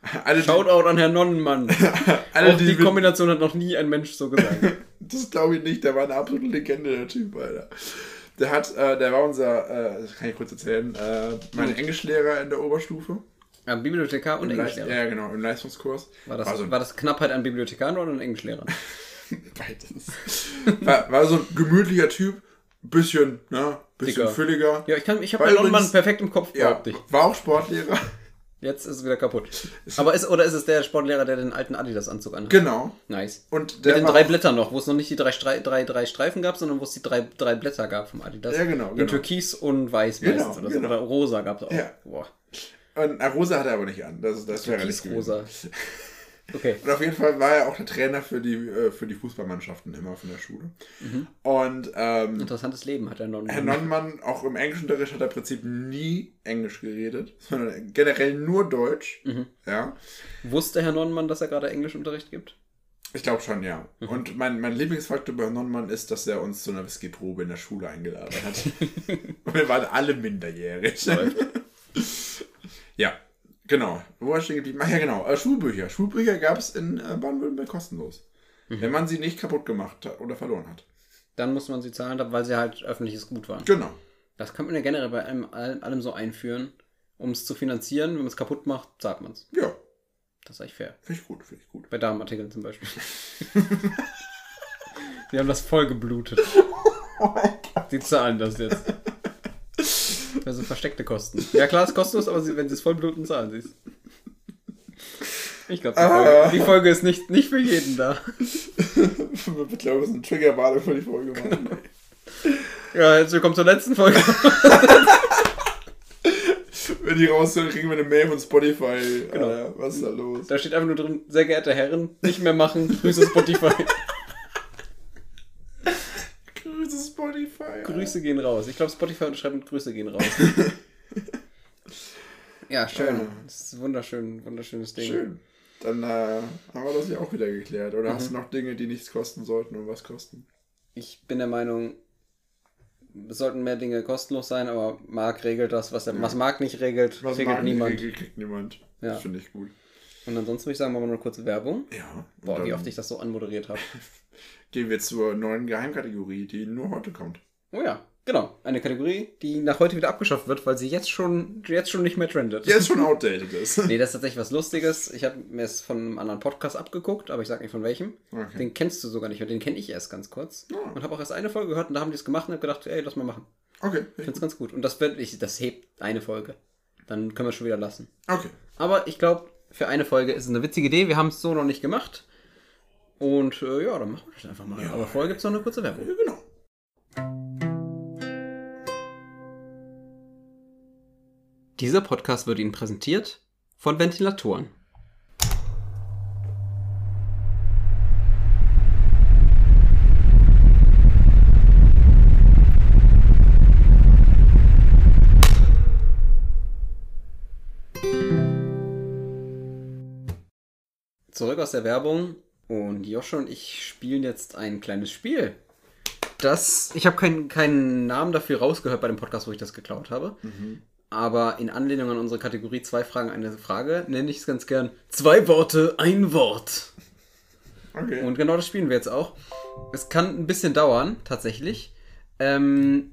Alle, Shoutout an Herrn Nonnenmann. alle, Auch die die, Kombination hat noch nie ein Mensch so gesagt. Das glaube ich nicht, der war eine absolute Legende, der Typ, Alter. Der hat, äh, der war unser, äh, das kann ich kurz erzählen, äh, mein Englischlehrer in der Oberstufe. Ja, Bibliothekar und Im Englischlehrer. Ja, genau, im Leistungskurs. War das, Also- war das Knappheit an Bibliothekaren oder an Englischlehrern? Beides. War, war so ein gemütlicher Typ, bisschen, ne, bisschen Dicker. fülliger. Ja, ich, kann- ich habe War Nonnenmann perfekt im Kopf, Ja, ich. war auch Sportlehrer. Jetzt ist es wieder kaputt. Aber ist, oder ist es der Sportlehrer, der den alten Adidas-Anzug anhat? Genau. Nice. Und Mit den drei Blättern noch, wo es noch nicht die drei, drei, drei Streifen gab, sondern wo es die drei, drei Blätter gab vom Adidas. Ja, genau, In genau. Türkis und Weiß Genau, meistens oder so. genau. Oder Rosa gab es auch. Ja. Boah. Und na, Rosa hat er aber nicht an. Das, das wäre nicht Türkis-Rosa. Okay. Und auf jeden Fall war er auch der Trainer für die, äh, für die Fußballmannschaften immer von der Schule. Mhm. Und ähm, Interessantes Leben hat er noch. Herr Nonnenmann, auch im Englischunterricht hat er im Prinzip nie Englisch geredet, sondern generell nur Deutsch. Mhm. Ja. Wusste Herr Nonnenmann, dass er gerade Englischunterricht gibt? Ich glaube schon, ja. Mhm. Und mein, mein Lieblingsfaktor bei Herrn Nonnenmann ist, dass er uns zu einer Whiskyprobe in der Schule eingeladen hat. Und wir waren alle minderjährig. ja, genau. Wo war stehen geblieben? Ach ja, genau. Äh, Schulbücher. Schulbücher gab es in äh, Baden-Württemberg kostenlos. Mhm. Wenn man sie nicht kaputt gemacht hat oder verloren hat. Dann muss man sie zahlen, weil sie halt öffentliches Gut waren. Genau. Das kann man ja generell bei allem, allem, so einführen, um es zu finanzieren. Wenn man es kaputt macht, zahlt man es. Ja, Das ist eigentlich fair. finde ich gut, finde ich gut. Bei Damenartikeln zum Beispiel. Die haben das voll geblutet. Die zahlen das jetzt. Das sind versteckte Kosten. Ja klar, es ist kostenlos, aber sie, wenn sie es voll bluten, zahlen sie es. Ich glaube, die, Ah. Folge- die Folge ist nicht, nicht für jeden da. Ich glaube, das ist eine Triggerwarnung für die Folge machen. Ja, herzlich willkommen zur letzten Folge. Wenn die raushören, kriegen wir eine Mail von Spotify. Genau. Alter, was ist da los? Da steht einfach nur drin, sehr geehrte Herren, nicht mehr machen, Grüße Spotify. Grüße Grüße gehen raus. Ich glaube, Spotify unterschreibt mit Grüße gehen raus. ja, schön. Ah. Das ist ein wunderschön, wunderschönes Ding. Schön. Dann äh, haben wir das ja auch wieder geklärt. Oder Mhm. hast du noch Dinge, die nichts kosten sollten und was kosten? Ich bin der Meinung, es sollten mehr Dinge kostenlos sein, aber Marc regelt das, was, er, was Marc nicht regelt, Was regelt mag ich, niemand. Regel kriegt niemand. Ja. Das finde ich gut. Und ansonsten würde ich sagen, machen wir noch eine kurze Werbung. Ja. Boah, wie oft ich das so anmoderiert habe. Gehen wir zur neuen Geheimkategorie, die nur heute kommt. Oh ja, genau. Eine Kategorie, die nach heute wieder abgeschafft wird, weil sie jetzt schon, jetzt schon nicht mehr trendet. Jetzt schon outdated ist. Nee, das ist tatsächlich was Lustiges. Ich habe mir es von einem anderen Podcast abgeguckt, aber ich sag nicht von welchem. Okay. Den kennst du sogar nicht, weil den kenne ich erst ganz kurz. Ah. Und habe auch erst eine Folge gehört und da haben die es gemacht und habe gedacht, ey, lass mal machen. Okay. Ich finde es ganz gut. Und das wird, ich, das hebt eine Folge. Dann können wir es schon wieder lassen. Okay. Aber ich glaube, für eine Folge ist es eine witzige Idee. Wir haben es so noch nicht gemacht. Und äh, ja, dann machen wir das einfach mal. Aber vorher gibt es noch eine kurze Werbung. Ja, genau. Dieser Podcast wird Ihnen präsentiert von Ventilatoren. Zurück aus der Werbung und Josh und ich spielen jetzt ein kleines Spiel. Das, ich habe keinen keinen Namen dafür rausgehört bei dem Podcast, wo ich das geklaut habe. Aber in Anlehnung an unsere Kategorie zwei Fragen, eine Frage, nenne ich es ganz gern zwei Worte, ein Wort. Okay. Und genau das spielen wir jetzt auch. Es kann ein bisschen dauern, tatsächlich. Ähm,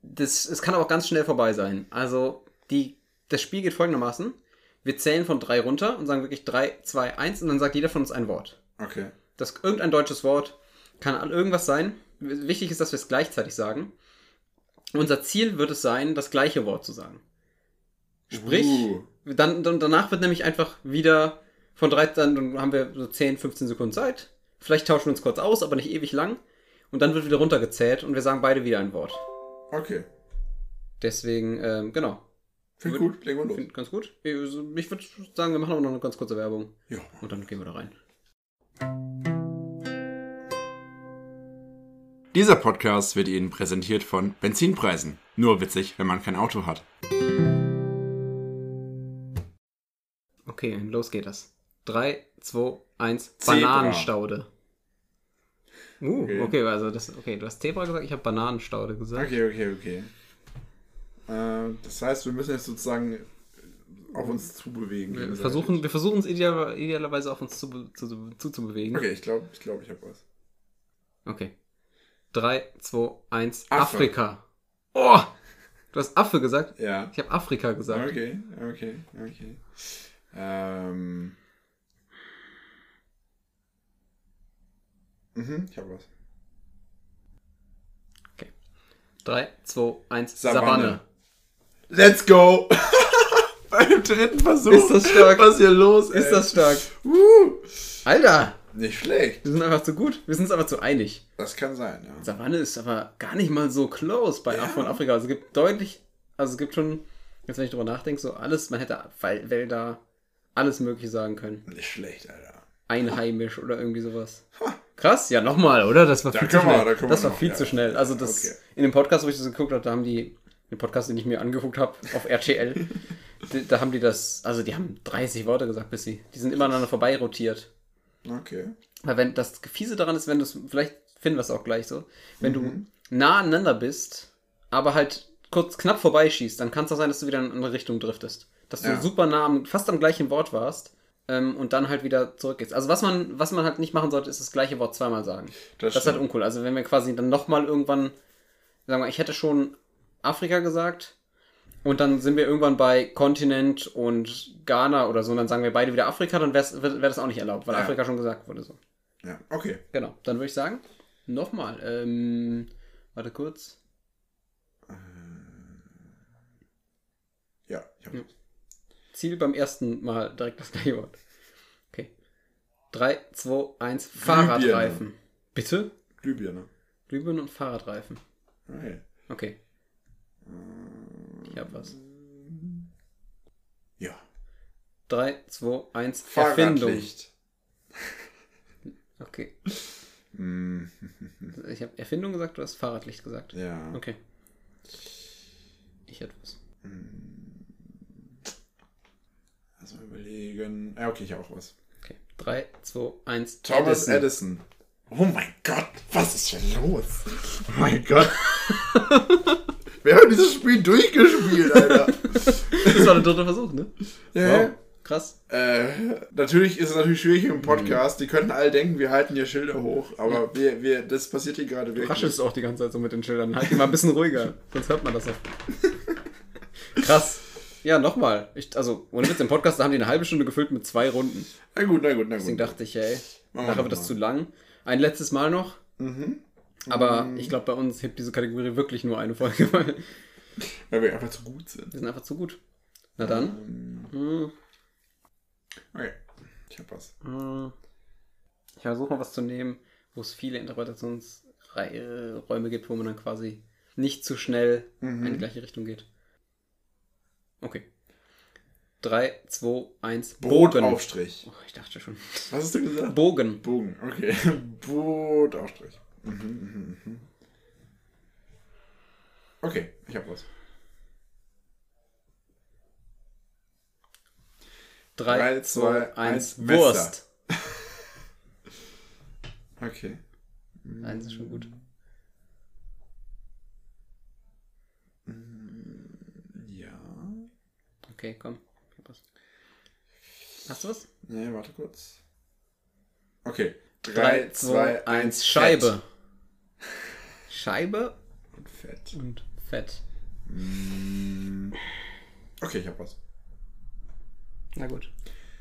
das, es kann aber auch ganz schnell vorbei sein. Also, die, das Spiel geht folgendermaßen. Wir zählen von drei runter und sagen wirklich drei, zwei, eins und dann sagt jeder von uns ein Wort. okay. Das irgendein deutsches Wort kann irgendwas sein. Wichtig ist, dass wir es gleichzeitig sagen. Unser Ziel wird es sein, das gleiche Wort zu sagen. Sprich, Uh. dann, dann danach wird nämlich einfach wieder von drei, dann, dann haben wir so 10, 15 Sekunden Zeit. Vielleicht tauschen wir uns kurz aus, aber nicht ewig lang. Und dann wird wieder runtergezählt und wir sagen beide wieder ein Wort. Okay. Deswegen, ähm, genau. Finde ich gut. Legen wir los. Find ganz gut. Ich, ich würde sagen, wir machen aber noch eine ganz kurze Werbung. Ja. Und dann gehen wir da rein. Dieser Podcast wird Ihnen präsentiert von Benzinpreisen. Nur witzig, wenn man kein Auto hat. Okay, los geht das. 3, 2, 1, Bananenstaude. Uh, okay. okay, also das, okay, du hast Zebra gesagt, ich habe Bananenstaude gesagt. Okay, okay, okay. Äh, das heißt, wir müssen jetzt sozusagen auf uns zubewegen. Wir versuchen, wir versuchen es ideal, idealerweise auf uns zu, zu, zuzubewegen. Okay, ich glaube, ich, glaub, ich habe was. Okay. 3, 2, 1. Affe. Afrika. Oh! Du hast Affe gesagt? Ja. Ich habe Afrika gesagt. Okay, okay, okay. Ähm. Mhm, ich habe was. 3, 2, 1. Savanne. Savanne. Let's go! Bei dem dritten Versuch. Ist das stark? Was hier los Ist ey? das stark? Uh, Alter! Nicht schlecht. Wir sind einfach zu gut. Wir sind uns aber zu einig. Das kann sein, ja. Savanne ist aber gar nicht mal so close bei Afro und Afrika. Also es gibt deutlich, also es gibt schon, jetzt wenn ich drüber nachdenke, so alles, man hätte Wälder, alles mögliche sagen können. Nicht schlecht, Alter. Einheimisch oder irgendwie sowas. Krass, ja nochmal, oder? Das war Da viel zu können wir- schnell. da das war noch, viel ja. zu schnell. Also das Okay. in dem Podcast, wo ich das geguckt habe, da haben die, den Podcast, den ich mir angeguckt habe, auf RTL, die, da haben die das, also die haben 30 Worte gesagt, bis sie, die sind immer aneinander vorbei rotiert. Okay. Weil wenn das Fiese daran ist, wenn du es, vielleicht finden wir es auch gleich so, wenn Mhm. du nah aneinander bist, aber halt kurz knapp vorbeischießt, dann kann es auch sein, dass du wieder in eine andere Richtung driftest. Dass du Ja. super nah, am, fast am gleichen Wort warst ähm, und dann halt wieder zurückgehst. Also was man, was man halt nicht machen sollte, ist das gleiche Wort zweimal sagen. Das, Das ist halt uncool. Also wenn wir quasi dann nochmal irgendwann, sagen wir, mal, ich hätte schon Afrika gesagt und dann sind wir irgendwann bei Kontinent und Ghana oder so und dann sagen wir beide wieder Afrika, dann wäre wär das auch nicht erlaubt, weil Ja. Afrika schon gesagt wurde so. Ja, okay. Genau, dann würde ich sagen, nochmal. Ähm, warte kurz. Ja, ich habe Ja. Ziel beim ersten Mal direkt das gleiche Wort. Okay. 3, 2, 1, Fahrradreifen. Bitte? Glühbirne. Glühbirne und Fahrradreifen. Okay. Okay. Ich hab was. Ja. 3, 2, 1, Erfindung. Fahrradlicht. Okay. Hm, Ich habe Erfindung gesagt, du hast Fahrradlicht gesagt. ja. Okay. Ich hätte was. Also mal überlegen. Ja, okay, ich habe auch was. Okay. 3, 2, 1, Thomas Edison. Oh mein Gott, was ist denn los? Oh mein Gott. Wir haben dieses Spiel durchgespielt, Alter. Das war der dritte Versuch, ne? Ja. Wow. Krass. Äh, natürlich ist es natürlich schwierig im Podcast. Die könnten alle denken, wir halten hier Schilder hoch, aber wir, wir, das passiert hier gerade Du wirklich. raschelst auch die ganze Zeit so mit den Schildern. Halt die mal ein bisschen ruhiger, sonst hört man das auch. Krass. Ja, nochmal. Also, ohne Witz, im Podcast da haben die eine halbe Stunde gefüllt mit zwei Runden. Na gut, na gut, na Deswegen gut. dachte ich, ey, Machen wir nachher wird das zu lang. Ein letztes Mal noch. Mhm. Aber ich glaube, bei uns hebt diese Kategorie wirklich nur eine Folge, weil Weil wir einfach zu gut sind. wir sind einfach zu gut. Na dann. Hm, Okay, ich hab was. hm. Ich versuche mal was zu nehmen, wo es viele Interpretationsräume gibt, wo man dann quasi nicht zu schnell Mhm. in die gleiche Richtung geht. Okay. 3, 2, 1, Bogen. Brotaufstrich. Oh, ich dachte schon. Was hast du gesagt? Bogen. Bogen, okay. Brotaufstrich. Mhm, mhm, mhm. Okay, ich hab was. 3, Drei, 2, zwei, 1, eins, Wurst. Okay. Eins ist schon gut. Ja. Okay, komm. Ich hab was. Hast du was? Nee, warte kurz. Okay. 3, 2, 1, Scheibe. Scheibe Und Fett. und Fett. Mm. Okay, ich hab was. Na gut.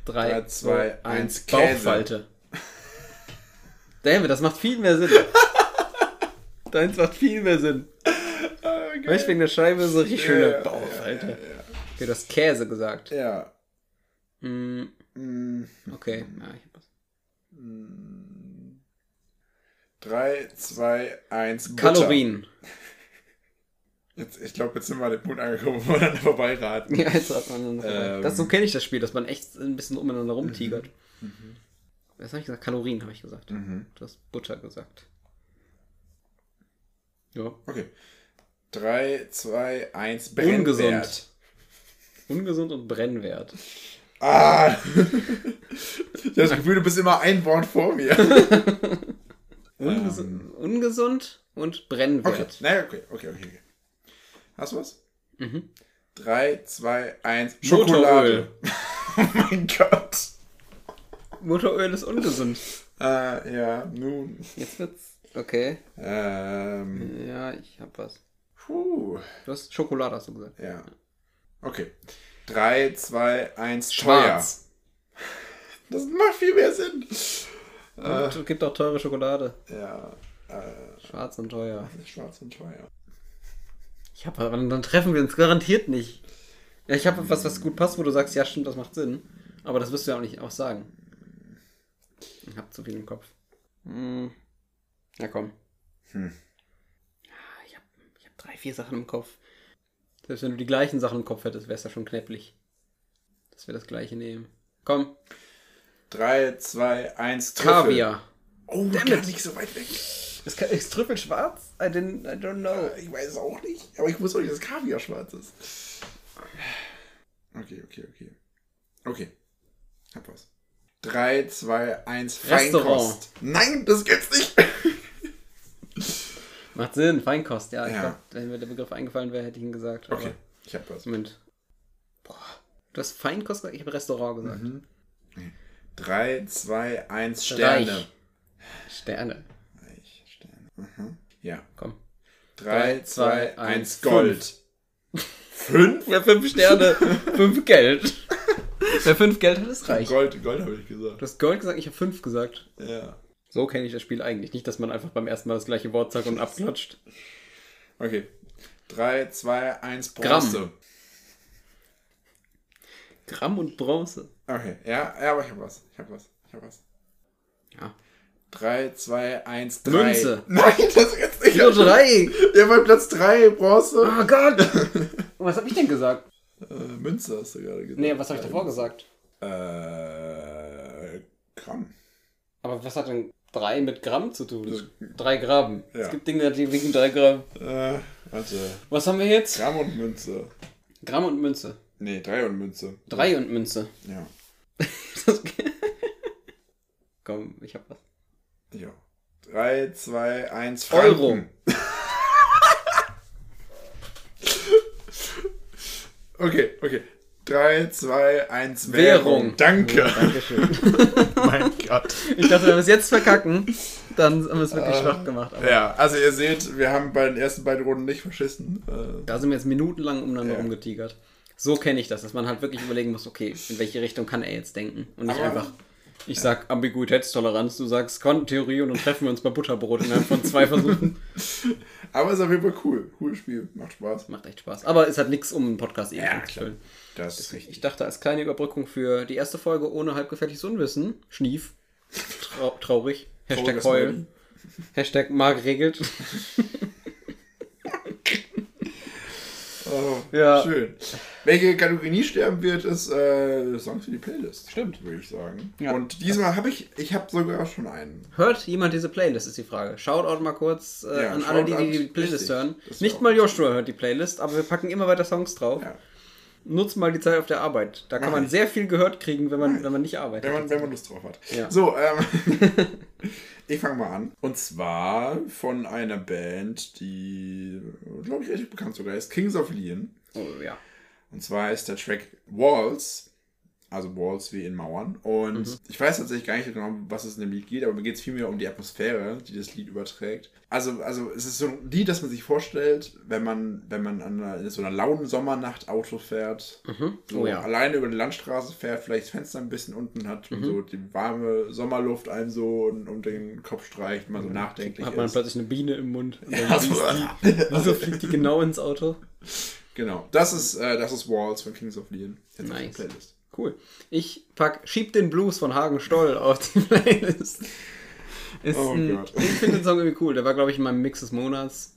Drei, 3, zwei, 2, eins, 1, Käse. Bauchfalte. Damn, das macht viel mehr Sinn. Deins macht viel mehr Sinn. Weißt du, wegen der Scheibe so richtig schöne Ja, Bauchfalte. ja, ja, Okay, du hast Käse gesagt. Ja. Mm, Mm. okay, ja, ich hab was. 3, 2, 1, Kalorien. Jetzt, ich glaube, jetzt sind wir an dem Punkt angekommen, wo wir dann vorbeiraten. Ja, jetzt hat man dann Ähm. das, So kenne ich das Spiel, dass man echt ein bisschen umeinander rumtigert. Was habe ich gesagt? Kalorien habe ich gesagt. Mhm. Du hast Butter gesagt. Ja. Okay. 3, 2, 1, Ungesund. Brennwert. Ungesund und Brennwert. Ah! ich habe das Gefühl, du bist immer ein Wort vor mir. Unges Ungesund und Brennwert. Okay, naja, okay, okay, okay. okay. Hast du was? Mhm. 3, 2, 1. Schokolade. oh mein Gott. Motoröl ist ungesund. Äh, ja, nun. Jetzt wird's. Okay. Ähm, Ja, ich hab was. puh. Du hast Schokolade, hast du gesagt. Ja. Okay. 3, 2, 1. Schwarz. Das macht viel mehr Sinn. Und gibt auch teure Schokolade. Ja. Äh, Schwarz und teuer. schwarz und teuer. Ich hab aber, dann treffen wir uns garantiert nicht. Ja, ich habe was, was gut passt, wo du sagst, ja, stimmt, das macht Sinn. Aber das wirst du ja auch nicht auch sagen. Ich hab zu viel im Kopf. Hm. Ja, komm. Hm. Ja, Ich hab, ich hab drei, vier Sachen im Kopf. Selbst wenn du die gleichen Sachen im Kopf hättest, wär's ja schon knäpplich. Dass wir das gleiche nehmen. Komm. 3, 2, 1. Trüffel. Kaviar. Oh, Damn gar it. nicht so weit weg. Ist, ist Trüffel schwarz? I, didn't, I don't know. Äh, Ich weiß es auch nicht. Aber ich wusste auch nicht, dass Kaviar schwarz ist. Okay, okay, okay. Okay. Hab was. 3, 2, 1. Restaurant. Feinkost. Nein, das gibt's nicht. Macht Sinn, Feinkost, ja. Ich Ja. glaub, wenn mir der Begriff eingefallen wäre, hätte ich ihn gesagt. aber- Okay, ich hab was. Moment. Boah. Du hast Feinkost gesagt? Ich habe Restaurant gesagt. 3, 2, 1. Sterne. Reich. Sterne. Reich, Sterne. Mhm. Ja. Komm. 3, 2, 1. eins, Gold. 5? Ja, fünf Sterne, fünf Geld. Wer fünf Geld hat, ist reich. Gold, Gold habe ich gesagt. Du hast Gold gesagt, ich habe fünf gesagt. Ja. So kenne ich das Spiel eigentlich. Nicht, dass man einfach beim ersten Mal das gleiche Wort sagt und abklatscht. Okay. 3, 2, 1. Gramm. Bronze. Gramm und Bronze. Okay, ja, ja, aber ich hab was. Ich hab was. Ich hab was. Ja. 3, 2, 1, 3. Münze. Nein, das ist jetzt nicht. Nur drei. Der war Platz 3, Bronze. Oh Gott. Was habe ich denn gesagt? Äh, Münze hast du gerade gesagt. Nee, was habe ich davor gesagt? Äh, Gramm. Aber was hat denn drei mit Gramm zu tun? Drei Gramm. Ja. Es gibt Dinge, die wiegen drei Gramm. Äh, warte. Was haben wir jetzt? Gramm und Münze. Gramm und Münze. Nee, 3 und Münze. Drei und Münze. Ja. Das Komm, ich hab was. Ja. 3, 2, 1, Franken. Euro. Okay, okay. 3, 2, 1, Währung. Währung. Danke. Dankeschön. mein Gott. Ich dachte, wenn wir es jetzt verkacken, dann haben wir es wirklich schwach gemacht. Aber Ja, also ihr seht, wir haben bei den ersten beiden Runden nicht verschissen. Äh, da sind wir jetzt minutenlang umeinander Ja. rumgetigert. So kenne ich das, dass man halt wirklich überlegen muss, okay, in welche Richtung kann er jetzt denken? Und nicht einfach, ich sag Ambiguitätstoleranz, du sagst Quantentheorie und dann treffen wir uns bei Butterbrot innerhalb von zwei Versuchen. aber ist auf jeden Fall cool. Cooles Spiel. Macht Spaß. Macht echt Spaß. Aber es hat nichts, um einen Podcast eben Ja, zu füllen. Das ist richtig. Ich dachte, als kleine Überbrückung für die erste Folge ohne halbgefährliches Unwissen, Schnief, Trau traurig, Hashtag heulen, Smiley. Hashtag Marc regelt. Oh, Ja. Schön. Welche Kategorie nie sterben wird, ist äh, Songs für die Playlist. Stimmt. Würde ich sagen. Ja. Und diesmal habe ich, ich habe sogar schon einen. Hört jemand diese Playlist, ist die Frage. Shoutout mal kurz äh, Ja, an alle, die Shoutout, die Playlist richtig. hören. Nicht mal Joshua hört die Playlist, aber wir packen immer weiter Songs drauf. Ja. Nutzt mal die Zeit auf der Arbeit. Da kann Mach man sehr viel gehört kriegen, wenn man, wenn man nicht arbeitet. Wenn man, wenn man Lust drauf hat. Ja. So, ähm, ich fange mal an. Und zwar von einer Band, die, glaube ich, relativ bekannt sogar ist, Kings of Leon. oh, ja. Und zwar ist der Track Walls, also Walls wie in Mauern. Und Mhm. ich weiß tatsächlich gar nicht genau, was es in dem Lied geht, aber mir geht es vielmehr um die Atmosphäre, die das Lied überträgt. Also, also es ist so ein Lied, das man sich vorstellt, wenn man, wenn man an einer, in so einer lauen Sommernacht Auto fährt, so Oh ja. alleine über die Landstraße fährt, vielleicht das Fenster ein bisschen unten hat Mhm. und so die warme Sommerluft einem so um, um den Kopf streicht, man so nachdenklich Hat man ist. plötzlich eine Biene im Mund. Und Ja, so- du, Wieso fliegt die genau ins Auto? Genau, das ist, äh, das ist Walls von Kings of Leon. Jetzt auf die Nice. Playlist. Cool. Ich pack Schieb den Blues von Hagen Stoll auf die Playlist. Ist Oh ein, Gott. ich finde den Song irgendwie cool. Der war, glaube ich, in meinem Mix des Monats.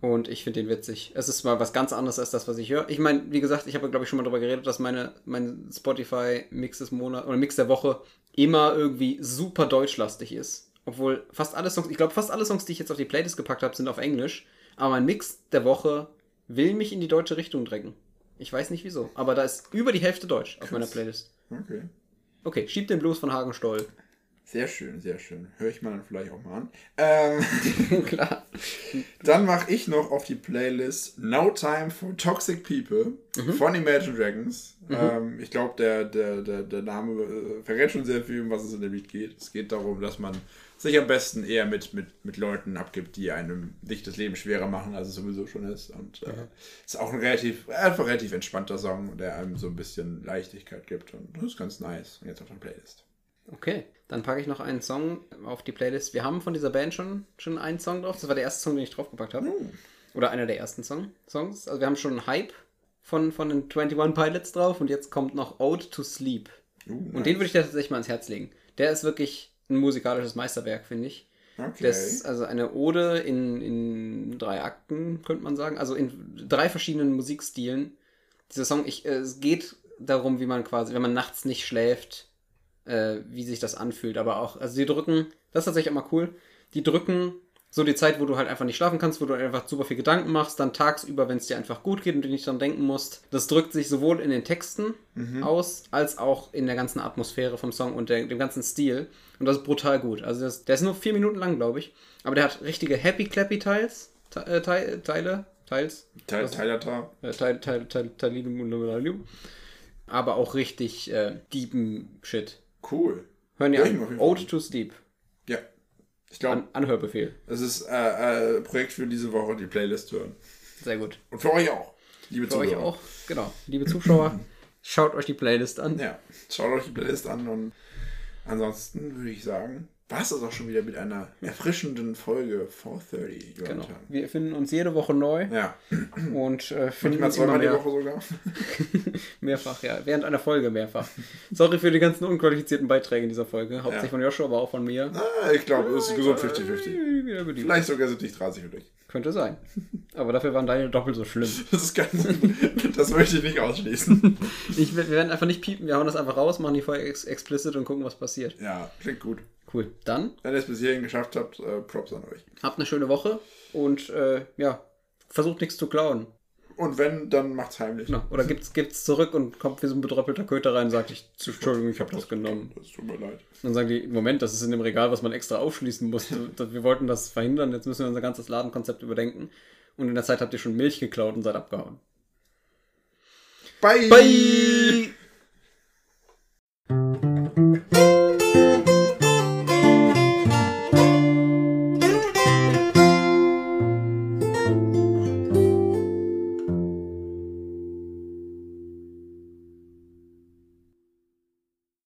Und ich finde den witzig. Es ist mal was ganz anderes als das, was ich höre. Ich meine, wie gesagt, ich habe, glaube ich, schon mal darüber geredet, dass meine, mein Spotify-Mix des Monats oder Mix der Woche immer irgendwie super deutschlastig ist. Obwohl fast alle Songs, ich glaube, fast alle Songs, die ich jetzt auf die Playlist gepackt habe, sind auf Englisch. Aber mein Mix der Woche will mich in die deutsche Richtung drängen. Ich weiß nicht wieso. Aber da ist über die Hälfte Deutsch auf meiner Playlist. Okay. Okay, schieb den Blues von Hagenstoll. Sehr schön, sehr schön. Höre ich mal dann vielleicht auch mal an. Ähm, Klar. dann mache ich noch auf die Playlist No Time for Toxic People von Imagine Dragons. Ähm, ich glaube, der, der, der, der Name äh, verrät schon sehr viel, um was es in dem Lied geht. Es geht darum, dass man sich am besten eher mit, mit, mit Leuten abgibt, die einem nicht das Leben schwerer machen, als es sowieso schon ist. Und äh, ist auch ein relativ, einfach relativ entspannter Song, der einem so ein bisschen Leichtigkeit gibt. Und das ist ganz nice. Und jetzt auf der Playlist. Okay, dann packe ich noch einen Song auf die Playlist. Wir haben von dieser Band schon, schon einen Song drauf. Das war der erste Song, den ich draufgepackt habe. Oder einer der ersten Song Songs. Also wir haben schon Hype von, von den 21 Pilots drauf und jetzt kommt noch Ode to Sleep. Und den würde ich dir tatsächlich mal ans Herz legen. Der ist wirklich ein musikalisches Meisterwerk, finde ich. Okay. Das also eine Ode in, in drei Akten, könnte man sagen. Also in drei verschiedenen Musikstilen. Dieser Song, ich, äh, es geht darum, wie man quasi, wenn man nachts nicht schläft, äh, wie sich das anfühlt. Aber auch, also die drücken, das ist tatsächlich immer cool, die drücken so die Zeit, wo du halt einfach nicht schlafen kannst, wo du einfach super viel Gedanken machst, dann tagsüber, wenn es dir einfach gut geht und du nicht dran denken musst. Das drückt sich sowohl in den Texten aus, als auch in der ganzen Atmosphäre vom Song und der, dem ganzen Stil. Und das ist brutal gut. Also das, der ist nur vier Minuten lang, glaube ich. Aber der hat richtige Happy Clappy Teils, Te- äh, Teil- Teile, Teils, Teil, Was- Teil, Teil, äh, Teil, Teil, Teil, Luminalium. Aber auch richtig äh, deepen Shit. Cool. Hören Ja, ich an. Ode to Sleep. Ja. Ich glaube, An Anhörbefehl. es ist äh, äh, Projekt für diese Woche, die Playlist hören. Sehr gut. Und für euch auch. Liebe Für euch Zuhörer. auch. Genau. Liebe Zuschauer, schaut euch die Playlist an. Ja, schaut euch die Playlist an und ansonsten würde ich sagen, war es das auch schon wieder mit einer erfrischenden Folge 430, Genau. Wir finden uns jede Woche neu Ja, und äh, finden manchmal uns immer die Woche sogar. mehrfach, ja. Während einer Folge mehrfach. Sorry für die ganzen unqualifizierten Beiträge in dieser Folge. Hauptsächlich Ja. von Joshua, aber auch von mir. Ah, ich glaube, es ist gesund 50-50. Wieder beliebt. Vielleicht sogar 70-30 für dich. Könnte sein. Aber dafür waren deine doppelt so schlimm. Das ist ganz, das möchte ich nicht ausschließen. Ich, wir werden einfach nicht piepen, wir hauen das einfach raus, machen die Folge ex explicit und gucken, was passiert. Ja, klingt gut. Cool. Dann Wenn ihr es bis hierhin geschafft habt, äh, Props an euch. habt eine schöne Woche und äh, ja, versucht nichts zu klauen. Und wenn, dann macht's heimlich. Genau. Oder gibt's, gibt's zurück und kommt wie so ein bedröppelter Köter rein und sagt, ich, Entschuldigung, ich habe das genommen. Das tut mir leid. Und dann sagen die, Moment, das ist in dem Regal, was man extra aufschließen musste. Wir wollten das verhindern, jetzt müssen wir unser ganzes Ladenkonzept überdenken. Und in der Zeit habt ihr schon Milch geklaut und seid abgehauen. Bye! Bye!